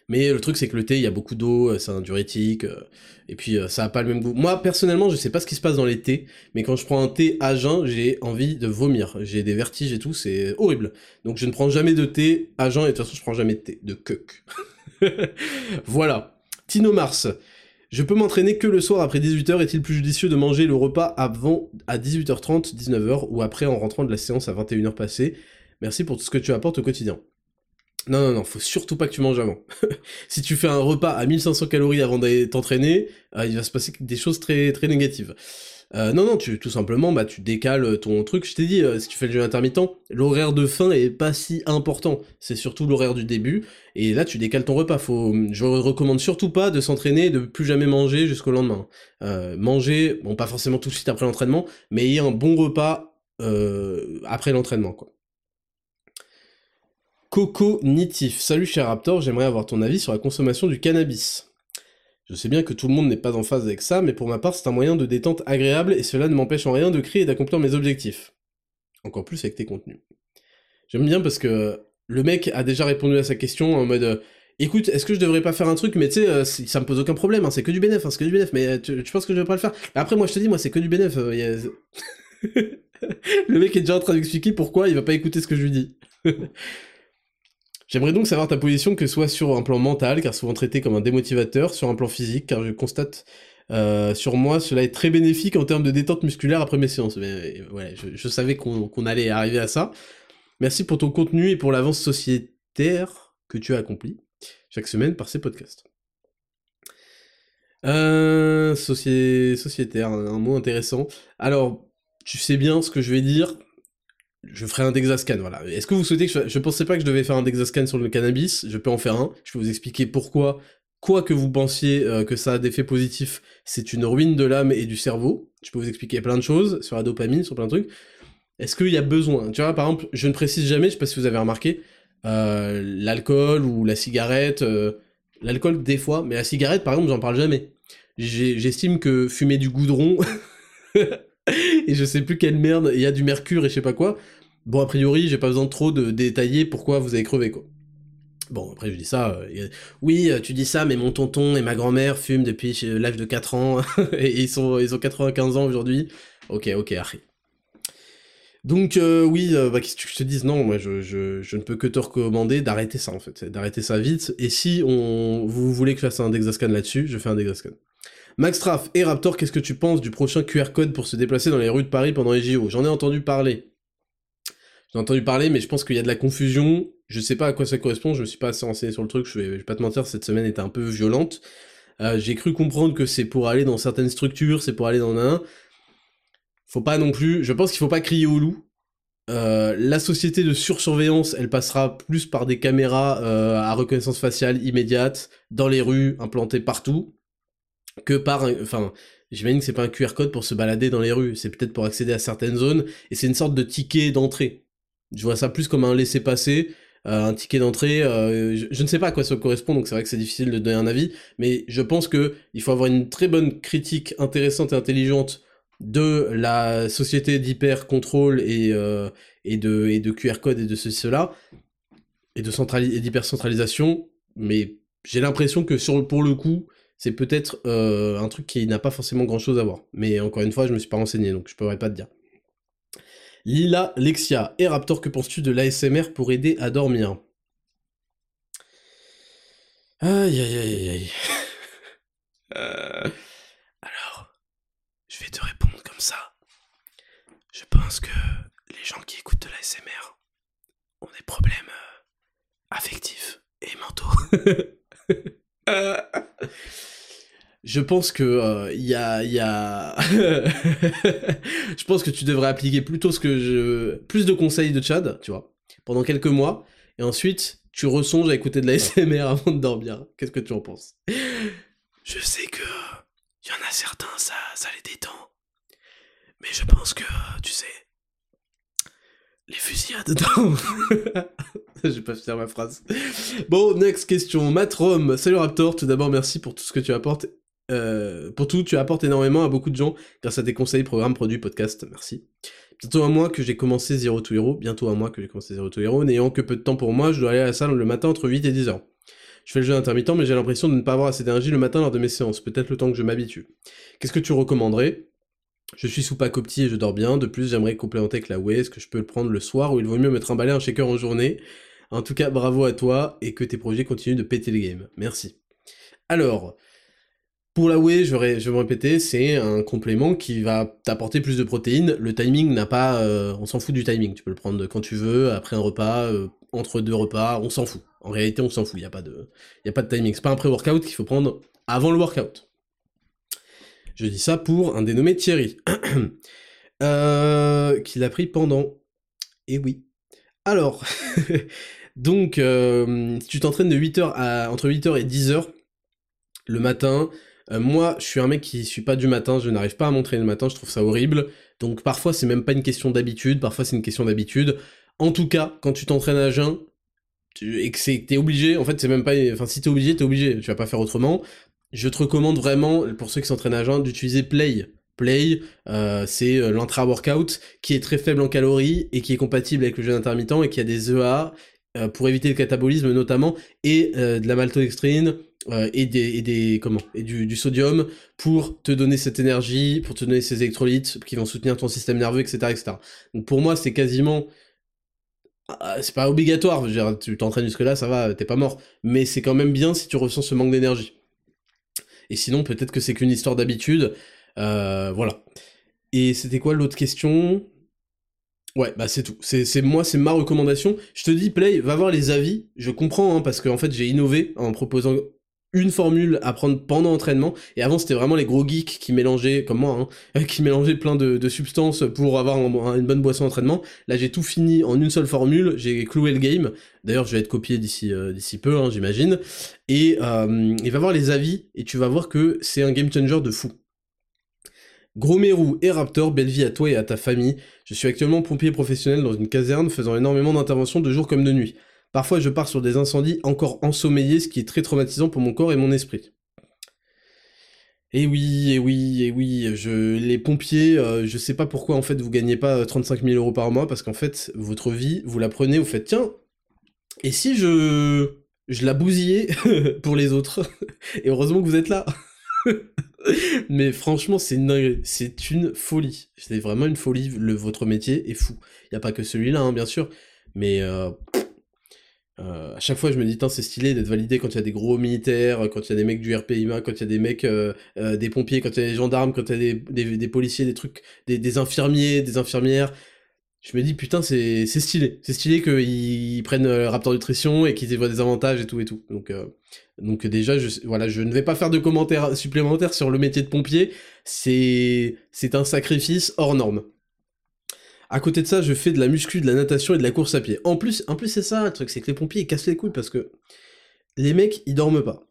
Mais le truc, c'est que le thé, il y a beaucoup d'eau, euh, c'est un diurétique, euh, et puis euh, ça a pas le même goût. Moi, personnellement, je sais pas ce qui se passe dans les thés, mais quand je prends un thé à jeun, j'ai envie de vomir. J'ai des vertiges et tout, c'est horrible. Donc je ne prends jamais de thé à jeun, et de toute façon, je prends jamais de thé, de cuck. voilà. Tino Mars. Je peux m'entraîner que le soir après 18h, est-il plus judicieux de manger le repas avant à 18h30, 19h, ou après en rentrant de la séance à 21h passée Merci pour tout ce que tu apportes au quotidien. Non, non, non, faut surtout pas que tu manges avant. si tu fais un repas à 1500 calories avant d'aller t'entraîner, euh, il va se passer des choses très, très négatives. Euh, non, non, tu, tout simplement, bah, tu décales ton truc. Je t'ai dit, euh, si tu fais le jeûne intermittent, l'horaire de fin est pas si important. C'est surtout l'horaire du début. Et là, tu décales ton repas. Faut, je recommande surtout pas de s'entraîner, de plus jamais manger jusqu'au lendemain. manger, bon, pas forcément tout de suite après l'entraînement, mais ayez un bon repas après l'entraînement, quoi. Cognitif. Salut cher Raptor, j'aimerais avoir ton avis sur la consommation du cannabis. Je sais bien que tout le monde n'est pas en phase avec ça, mais pour ma part c'est un moyen de détente agréable et cela ne m'empêche en rien de créer et d'accomplir mes objectifs. Encore plus avec tes contenus. J'aime bien parce que le mec a déjà répondu à sa question en mode euh, écoute, est-ce que je devrais pas faire un truc, mais tu sais, euh, ça me pose aucun problème, hein, c'est que du bénéf, hein, c'est que du bénéf, mais euh, tu, penses que je devrais pas le faire? Après, moi je te dis, moi c'est que du bénéf. le mec est déjà en train d'expliquer pourquoi il va pas écouter ce que je lui dis. J'aimerais donc savoir ta position, que ce soit sur un plan mental, car souvent traité comme un démotivateur, sur un plan physique, car je constate sur moi, cela est très bénéfique en termes de détente musculaire après mes séances. Mais, ouais, je, savais qu'on allait arriver à ça. Merci pour ton contenu et pour l'avance sociétaire que tu as accompli chaque semaine par ces podcasts. Euh, sociétaire, un mot intéressant. Alors, tu sais bien ce que je vais dire. Je ferai un Dexascan, voilà. Est-ce que vous souhaitez que je... Je pensais pas que je devais faire un Dexascan sur le cannabis, je peux en faire un. Je peux vous expliquer pourquoi, quoi que vous pensiez euh, que ça a d'effets positifs, c'est une ruine de l'âme et du cerveau. Je peux vous expliquer plein de choses sur la dopamine, sur plein de trucs. Est-ce qu'il y a besoin? Tu vois, par exemple, je ne précise jamais, je sais pas si vous avez remarqué, euh, l'alcool ou la cigarette. Euh, l'alcool, des fois, mais la cigarette, par exemple, j'en parle jamais. J'estime que fumer du goudron, et je sais plus quelle merde, il y a du mercure et je sais pas quoi. Bon, a priori, j'ai pas besoin de trop de détailler pourquoi vous avez crevé, quoi. Bon, après, je dis ça. Euh, oui, tu dis ça, mais mon tonton et ma grand-mère fument depuis l'âge de 4 ans, et ils, sont, ils ont 95 ans aujourd'hui. Ok, ok, arrête. Donc euh, oui, euh, bah, qu'est-ce que je te dise? Non, moi je, je, ne peux que te recommander d'arrêter ça en fait, d'arrêter ça vite. Et si on, vous voulez que je fasse un Dexascan là-dessus, je fais un Dexascan. Max et Raptor, qu'est-ce que tu penses du prochain QR code pour se déplacer dans les rues de Paris pendant les JO J'en ai entendu parler. J'en ai entendu parler, mais je pense qu'il y a de la confusion. Je sais pas à quoi ça correspond, je me suis pas assez renseigné sur le truc, je vais, vais pas te mentir, cette semaine était un peu violente. Euh, j'ai cru comprendre que c'est pour aller dans certaines structures, c'est pour aller dans un faut pas non plus, je pense qu'il faut pas crier au loup. Euh, la société de sursurveillance, elle passera plus par des caméras euh, à reconnaissance faciale immédiate dans les rues, implantées partout, que par, enfin, j'imagine que c'est pas un QR code pour se balader dans les rues, c'est peut-être pour accéder à certaines zones, et c'est une sorte de ticket d'entrée. Je vois ça plus comme un laisser-passer, euh, un ticket d'entrée. Je, je, ne sais pas à quoi ça correspond, donc c'est vrai que c'est difficile de donner un avis, mais je pense que il faut avoir une très bonne critique intéressante et intelligente de la société d'hyper-contrôle et, euh, et, de, et de QR code et de ceci, cela, et d'hyper-centralisation, mais j'ai l'impression que sur, pour le coup, c'est peut-être euh, un truc qui n'a pas forcément grand-chose à voir. Mais encore une fois, je me suis pas renseigné, donc je pourrais pas te dire. Lila, Lexia et Raptor, que penses-tu de l'ASMR pour aider à dormir? Aïe aïe aïe aïe. euh... Je vais te répondre comme ça. Je pense que les gens qui écoutent de la SMR ont des problèmes euh, affectifs et mentaux. Je pense que il euh, y a, je pense que tu devrais appliquer plutôt ce que je, plus de conseils de Chad, tu vois, pendant quelques mois, et ensuite tu ressonges à écouter de la SMR avant de dormir. Qu'est-ce que tu en penses? Je sais que il y en a certains, ça, ça les détend. Mais je pense que, tu sais, les fusillades dedans. J'ai pas faire ma phrase. Bon, next question. Matrom, salut Raptor. Tout d'abord, merci pour tout ce que tu apportes. Euh, pour tout, tu apportes énormément à beaucoup de gens grâce à tes conseils, programmes, produits, podcasts. Merci. Bientôt un mois que j'ai commencé Zero to Hero. Bientôt un mois que j'ai commencé Zero to Hero. N'ayant que peu de temps pour moi, je dois aller à la salle le matin entre 8 et 10 heures. Je fais le jeu intermittent, mais j'ai l'impression de ne pas avoir assez d'énergie le matin lors de mes séances. Peut-être le temps que je m'habitue. Qu'est-ce que tu recommanderais? Je suis sous Pacopti et je dors bien. De plus, j'aimerais complémenter avec la Whey. Est-ce que je peux le prendre le soir ou il vaut mieux me trimballer un shaker en journée? En tout cas, bravo à toi et que tes projets continuent de péter le game. Merci. Alors, pour la whey, je vais, me répéter, c'est un complément qui va t'apporter plus de protéines. Le timing n'a pas... Euh, on s'en fout du timing. Tu peux le prendre quand tu veux, après un repas, euh, entre deux repas, on s'en fout. En réalité, on s'en fout, il n'y a, pas de, y a pas de timing. C'est pas un pré-workout qu'il faut prendre avant le workout. Je dis ça pour un dénommé Thierry, euh, qu'il a pris pendant. Et oui. Alors, donc, euh, si tu t'entraînes de 8h à, entre 8h et 10h le matin, euh, moi, je suis un mec qui suis pas du matin, je n'arrive pas à m'entraîner le matin, je trouve ça horrible. Donc parfois, c'est même pas une question d'habitude, parfois c'est une question d'habitude. En tout cas, quand tu t'entraînes à jeun, et que t'es obligé, en fait c'est même pas, enfin si t'es obligé, t'es obligé, tu vas pas faire autrement. Je te recommande vraiment, pour ceux qui s'entraînent à jeun, d'utiliser Play. Play, euh, c'est euh, l'intra-workout qui est très faible en calories et qui est compatible avec le jeûne intermittent et qui a des EA euh, pour éviter le catabolisme notamment et de la maltodextrine et des, comment et du, sodium pour te donner cette énergie, pour te donner ces électrolytes qui vont soutenir ton système nerveux, etc., pour moi c'est quasiment ah, c'est pas obligatoire, tu t'entraînes jusque là, ça va, t'es pas mort, mais c'est quand même bien si tu ressens ce manque d'énergie. Et sinon peut-être que c'est qu'une histoire d'habitude euh, voilà. Et c'était quoi l'autre question? Ouais, bah c'est tout. C'est moi, c'est ma recommandation. Je te dis, Play, va voir les avis. Je comprends, hein, parce qu'en en fait, j'ai innové en proposant une formule à prendre pendant l'entraînement. Et avant, c'était vraiment les gros geeks qui mélangeaient, comme moi, hein, qui mélangeaient plein de, substances pour avoir une bonne boisson d'entraînement. Là, j'ai tout fini en une seule formule. J'ai cloué le game. D'ailleurs, je vais être copié d'ici euh, peu, hein, j'imagine. Et euh, il va voir les avis et tu vas voir que c'est un game changer de fou. Gros Mérou et Raptor, belle vie à toi et à ta famille. Je suis actuellement pompier professionnel dans une caserne faisant énormément d'interventions de jour comme de nuit. Parfois je pars sur des incendies encore ensommeillés, ce qui est très traumatisant pour mon corps et mon esprit. Et eh oui, et eh oui, et eh oui, je, les pompiers, euh, je sais pas pourquoi en fait vous gagnez pas 35 000 euros par mois, parce qu'en fait, votre vie, vous la prenez, vous faites, tiens, et si je, je la bousillais pour les autres Et heureusement que vous êtes là mais franchement, c'est une c'est une folie. C'est vraiment une folie. Votre métier est fou. Il n'y a pas que celui-là, hein, bien sûr, mais euh, euh, à chaque fois, je me dis, c'est stylé d'être validé quand il y a des gros militaires, quand il y a des mecs du RPIMA, quand il y a des mecs, euh, des pompiers, quand il y a des gendarmes, quand il y a des, des, policiers, des trucs, des, des infirmiers, des infirmières. Je me dis putain c'est stylé. C'est stylé qu'ils prennent euh, Raptor Nutrition et qu'ils voient des avantages et tout et tout. Donc euh, donc déjà je voilà je ne vais pas faire de commentaires supplémentaires sur le métier de pompier. C'est un sacrifice hors norme à côté de ça je fais de la muscu de la natation et de la course à pied en plus en plus c'est ça le truc c'est que les pompiers ils cassent les couilles parce que les mecs ils dorment pas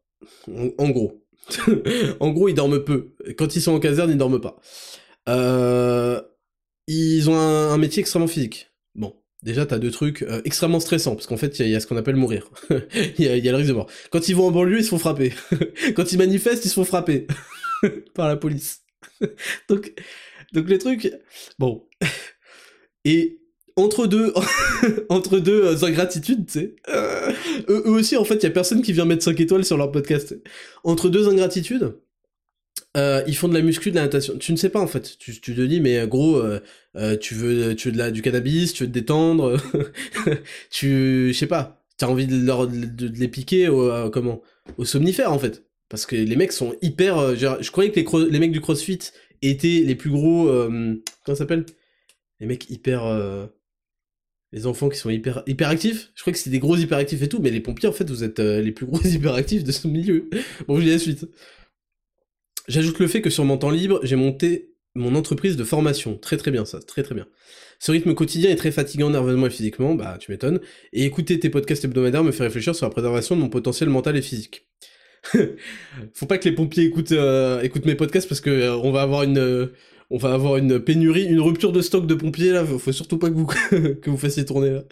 en, gros en gros ils dorment peu quand ils sont en caserne ils dorment pas euh ils ont un, métier extrêmement physique. Bon, déjà t'as deux trucs euh, extrêmement stressants, parce qu'en fait il y, a ce qu'on appelle mourir. Il y, a le risque de mort. Quand ils vont en banlieue, ils se font frapper. Quand ils manifestent, ils se font frapper par la police. donc, donc les trucs, bon. Et entre deux, entre euh, ingratitudes, tu sais. Euh, eux, aussi, en fait, il y a personne qui vient mettre 5 étoiles sur leur podcast. Entre deux ingratitudes, euh, ils font de la muscu, de la natation. Tu ne sais pas en fait. Tu, te dis mais gros, tu veux, tu de la, du cannabis, tu veux te détendre, tu, je sais pas. T'as envie de, leur, de, les piquer au, comment, au somnifère en fait. Parce que les mecs sont hyper. je croyais que les, les mecs du CrossFit étaient les plus gros. comment ça s'appelle? Les mecs hyper. les enfants qui sont hyper hyperactifs. Je croyais que c'était des gros hyperactifs et tout, mais les pompiers en fait vous êtes les plus gros hyperactifs de ce milieu. bon, je dis la suite. J'ajoute le fait que sur mon temps libre, j'ai monté mon entreprise de formation. Très très bien ça, très très bien. Ce rythme quotidien est très fatigant nerveusement et physiquement, bah tu m'étonnes, et écouter tes podcasts hebdomadaires me fait réfléchir sur la préservation de mon potentiel mental et physique. Faut pas que les pompiers écoutent, euh, mes podcasts parce que euh, on va avoir une euh, on va avoir une pénurie, une rupture de stock de pompiers là, faut surtout pas que vous que vous fassiez tourner là.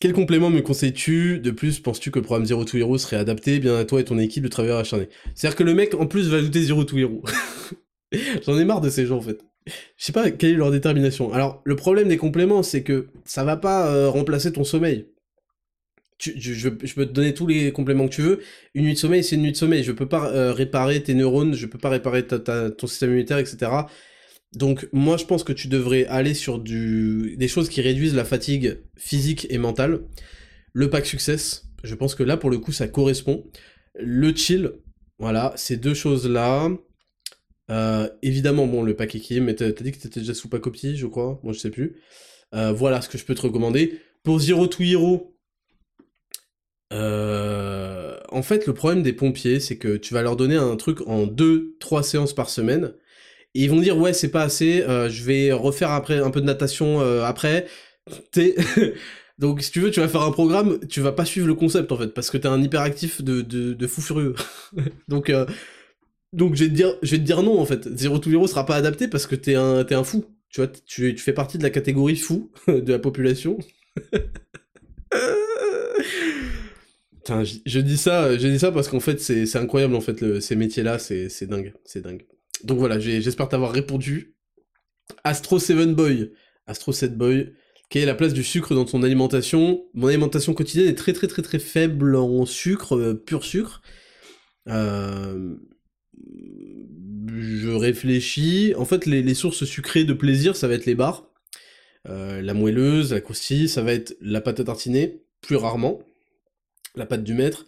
Quel complément me conseilles-tu? De plus, penses-tu que le programme Zero to Hero serait adapté? Bien à toi et ton équipe de travailleurs acharnés C'est-à-dire que le mec, en plus, va ajouter Zero to Hero. J'en ai marre de ces gens, en fait. Je sais pas quelle est leur détermination. Alors, le problème des compléments, c'est que ça va pas euh, remplacer ton sommeil. Je, peux te donner tous les compléments que tu veux. Une nuit de sommeil, c'est une nuit de sommeil. Je peux pas euh, réparer tes neurones, je peux pas réparer ton système immunitaire, etc. Donc moi je pense que tu devrais aller sur des choses qui réduisent la fatigue physique et mentale. Le pack success, je pense que là pour le coup ça correspond. Le chill, voilà, ces deux choses-là. Euh, évidemment, bon, le pack équilibre, mais t'as dit que t'étais déjà sous pack je crois, moi je sais plus. Euh, voilà ce que je peux te recommander. Pour Zero to Hero, euh, en fait le problème des pompiers, c'est que tu vas leur donner un truc en 2-3 séances par semaine, et ils vont dire ouais c'est pas assez, euh, je vais refaire après un peu de natation euh, après. Donc si tu veux, tu vas faire un programme, tu vas pas suivre le concept en fait, parce que t'es un hyperactif de, de, fou furieux. donc donc je vais te dire, non en fait. Zero to Hero sera pas adapté parce que t'es un t'es un fou. Tu vois, tu fais partie de la catégorie fou de la population. Je, dis ça, je dis ça parce qu'en fait, c'est incroyable, en fait, ces métiers-là, c'est dingue, c'est dingue. Donc voilà, j'espère t'avoir répondu. Astro 7 Boy, Astro 7 Boy, quelle est la place du sucre dans ton alimentation? Mon alimentation quotidienne est très très très très faible en sucre, euh, pur sucre. Euh, je réfléchis. En fait, les, les sources sucrées de plaisir, ça va être les bars, euh, la moelleuse, la croustille, ça va être la pâte à tartiner, plus rarement, la pâte du maître,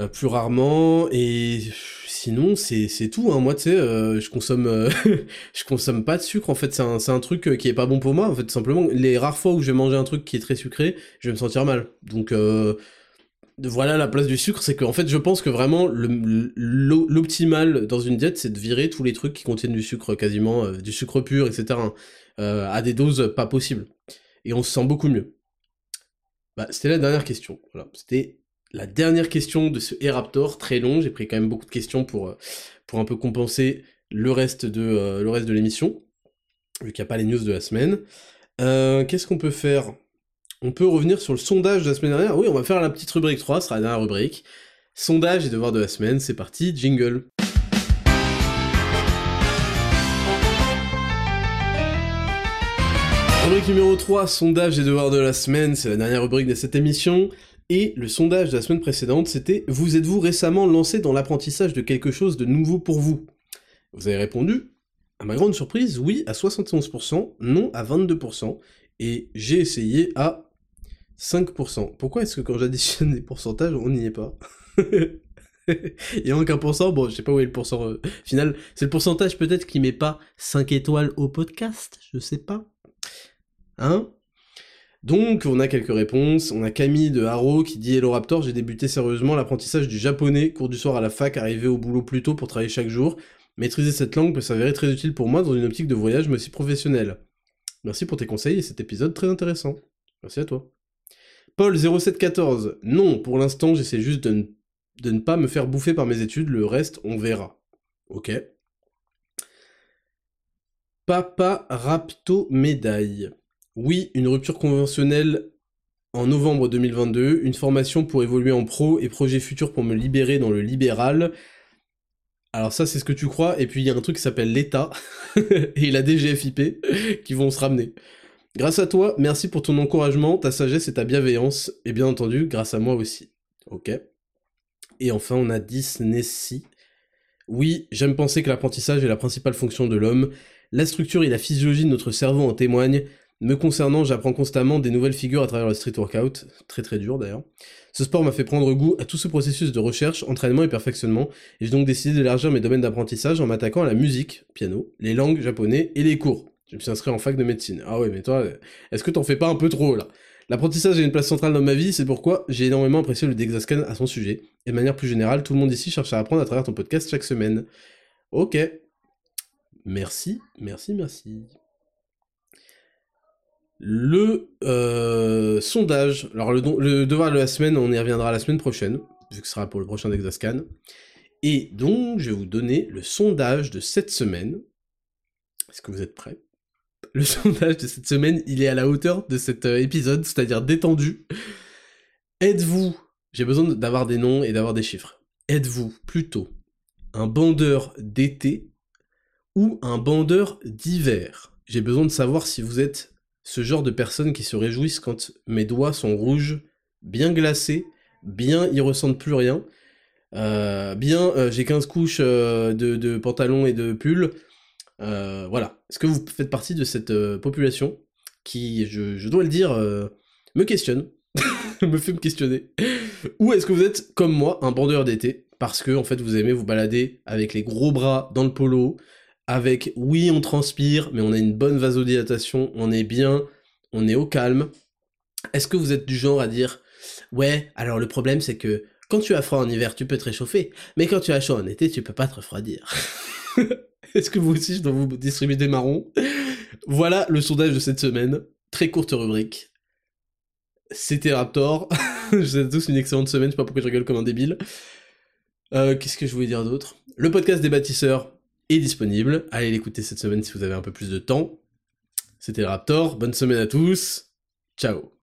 euh, plus rarement, et sinon, c'est tout. Hein. Moi, tu sais, euh, je consomme, euh, je consomme pas de sucre. En fait, c'est un, truc qui est pas bon pour moi. En fait, simplement, les rares fois où je vais manger un truc qui est très sucré, je vais me sentir mal. Donc, voilà la place du sucre, c'est qu'en fait, je pense que vraiment, l'optimal dans une diète, c'est de virer tous les trucs qui contiennent du sucre quasiment, du sucre pur, etc., hein, à des doses pas possibles. Et on se sent beaucoup mieux. Bah, c'était la dernière question. C'était la dernière question de ce E-Raptor, très long. J'ai pris quand même beaucoup de questions pour, euh, un peu compenser le reste de, euh, l'émission, vu qu'il n'y a pas les news de la semaine. Euh, Qu'est-ce qu'on peut faire? On peut revenir sur le sondage de la semaine dernière. Oui, on va faire la petite rubrique 3, ce sera la dernière rubrique. Sondage et devoir de la semaine, c'est parti, jingle. Rubrique numéro 3, sondage et devoir de la semaine, c'est la dernière rubrique de cette émission. Et le sondage de la semaine précédente, c'était Vous êtes-vous récemment lancé dans l'apprentissage de quelque chose de nouveau pour vous? Vous avez répondu, à ma grande surprise, oui à 71%, non à 22%, et j'ai essayé à 5%. Pourquoi est-ce que quand j'additionne les pourcentages, on n'y est pas Il manque un pourcent, bon, je sais pas où est le pourcent euh, final. C'est le pourcentage peut-être qui met pas 5 étoiles au podcast, je sais pas. Hein donc, on a quelques réponses. On a Camille de Haro qui dit Hello Raptor, j'ai débuté sérieusement l'apprentissage du japonais, cours du soir à la fac, arrivé au boulot plus tôt pour travailler chaque jour. Maîtriser cette langue peut s'avérer très utile pour moi dans une optique de voyage, mais aussi professionnelle. Merci pour tes conseils et cet épisode très intéressant. Merci à toi. Paul0714, non, pour l'instant, j'essaie juste de ne, pas me faire bouffer par mes études, le reste, on verra. Ok. Papa Rapto Médaille. Oui, une rupture conventionnelle en novembre 2022, une formation pour évoluer en pro et projet futur pour me libérer dans le libéral. Alors ça, c'est ce que tu crois, et puis il y a un truc qui s'appelle l'État, et la DGFIP, qui vont se ramener. Grâce à toi, merci pour ton encouragement, ta sagesse et ta bienveillance, et bien entendu, grâce à moi aussi. Ok. Et enfin, on a Disney. Oui, j'aime penser que l'apprentissage est la principale fonction de l'homme. La structure et la physiologie de notre cerveau en témoignent. Me concernant, j'apprends constamment des nouvelles figures à travers le street workout, très très dur d'ailleurs. Ce sport m'a fait prendre goût à tout ce processus de recherche, entraînement et perfectionnement, et j'ai donc décidé d'élargir mes domaines d'apprentissage en m'attaquant à la musique, piano, les langues japonais et les cours. Je me suis inscrit en fac de médecine. Ah ouais, mais toi, est-ce que t'en fais pas un peu trop là? L'apprentissage a une place centrale dans ma vie, c'est pourquoi j'ai énormément apprécié le Dexascan à son sujet. Et de manière plus générale, tout le monde ici cherche à apprendre à travers ton podcast chaque semaine. Ok. Merci, merci, merci. Le euh, sondage. Alors, le, le devoir de la semaine, on y reviendra la semaine prochaine, vu que ce sera pour le prochain Dexascan. Et donc, je vais vous donner le sondage de cette semaine. Est-ce que vous êtes prêts? Le sondage de cette semaine, il est à la hauteur de cet euh, épisode, c'est-à-dire détendu. Êtes-vous, j'ai besoin d'avoir des noms et d'avoir des chiffres. Êtes-vous plutôt un bandeur d'été ou un bandeur d'hiver? J'ai besoin de savoir si vous êtes ce genre de personnes qui se réjouissent quand mes doigts sont rouges, bien glacés, bien ils ressentent plus rien, euh, bien euh, j'ai 15 couches euh, de, pantalons et de pulls. Voilà. Est-ce que vous faites partie de cette population qui, je, dois le dire, me questionne, me fait me questionner Ou est-ce que vous êtes, comme moi, un bandeur d'été? Parce que en fait vous aimez vous balader avec les gros bras dans le polo, avec oui on transpire, mais on a une bonne vasodilatation, on est bien, on est au calme. Est-ce que vous êtes du genre à dire ouais alors le problème c'est que quand tu as froid en hiver tu peux te réchauffer, mais quand tu as chaud en été tu peux pas te refroidir. Est-ce que vous aussi je dois vous distribuer des marrons? Voilà le sondage de cette semaine, très courte rubrique. C'était Raptor. je vous souhaite tous une excellente semaine, je sais pas pourquoi je rigole comme un débile. Euh, Qu'est-ce que je voulais dire d'autre? Le podcast des bâtisseurs est disponible. Allez l'écouter cette semaine si vous avez un peu plus de temps. C'était Raptor. Bonne semaine à tous. Ciao.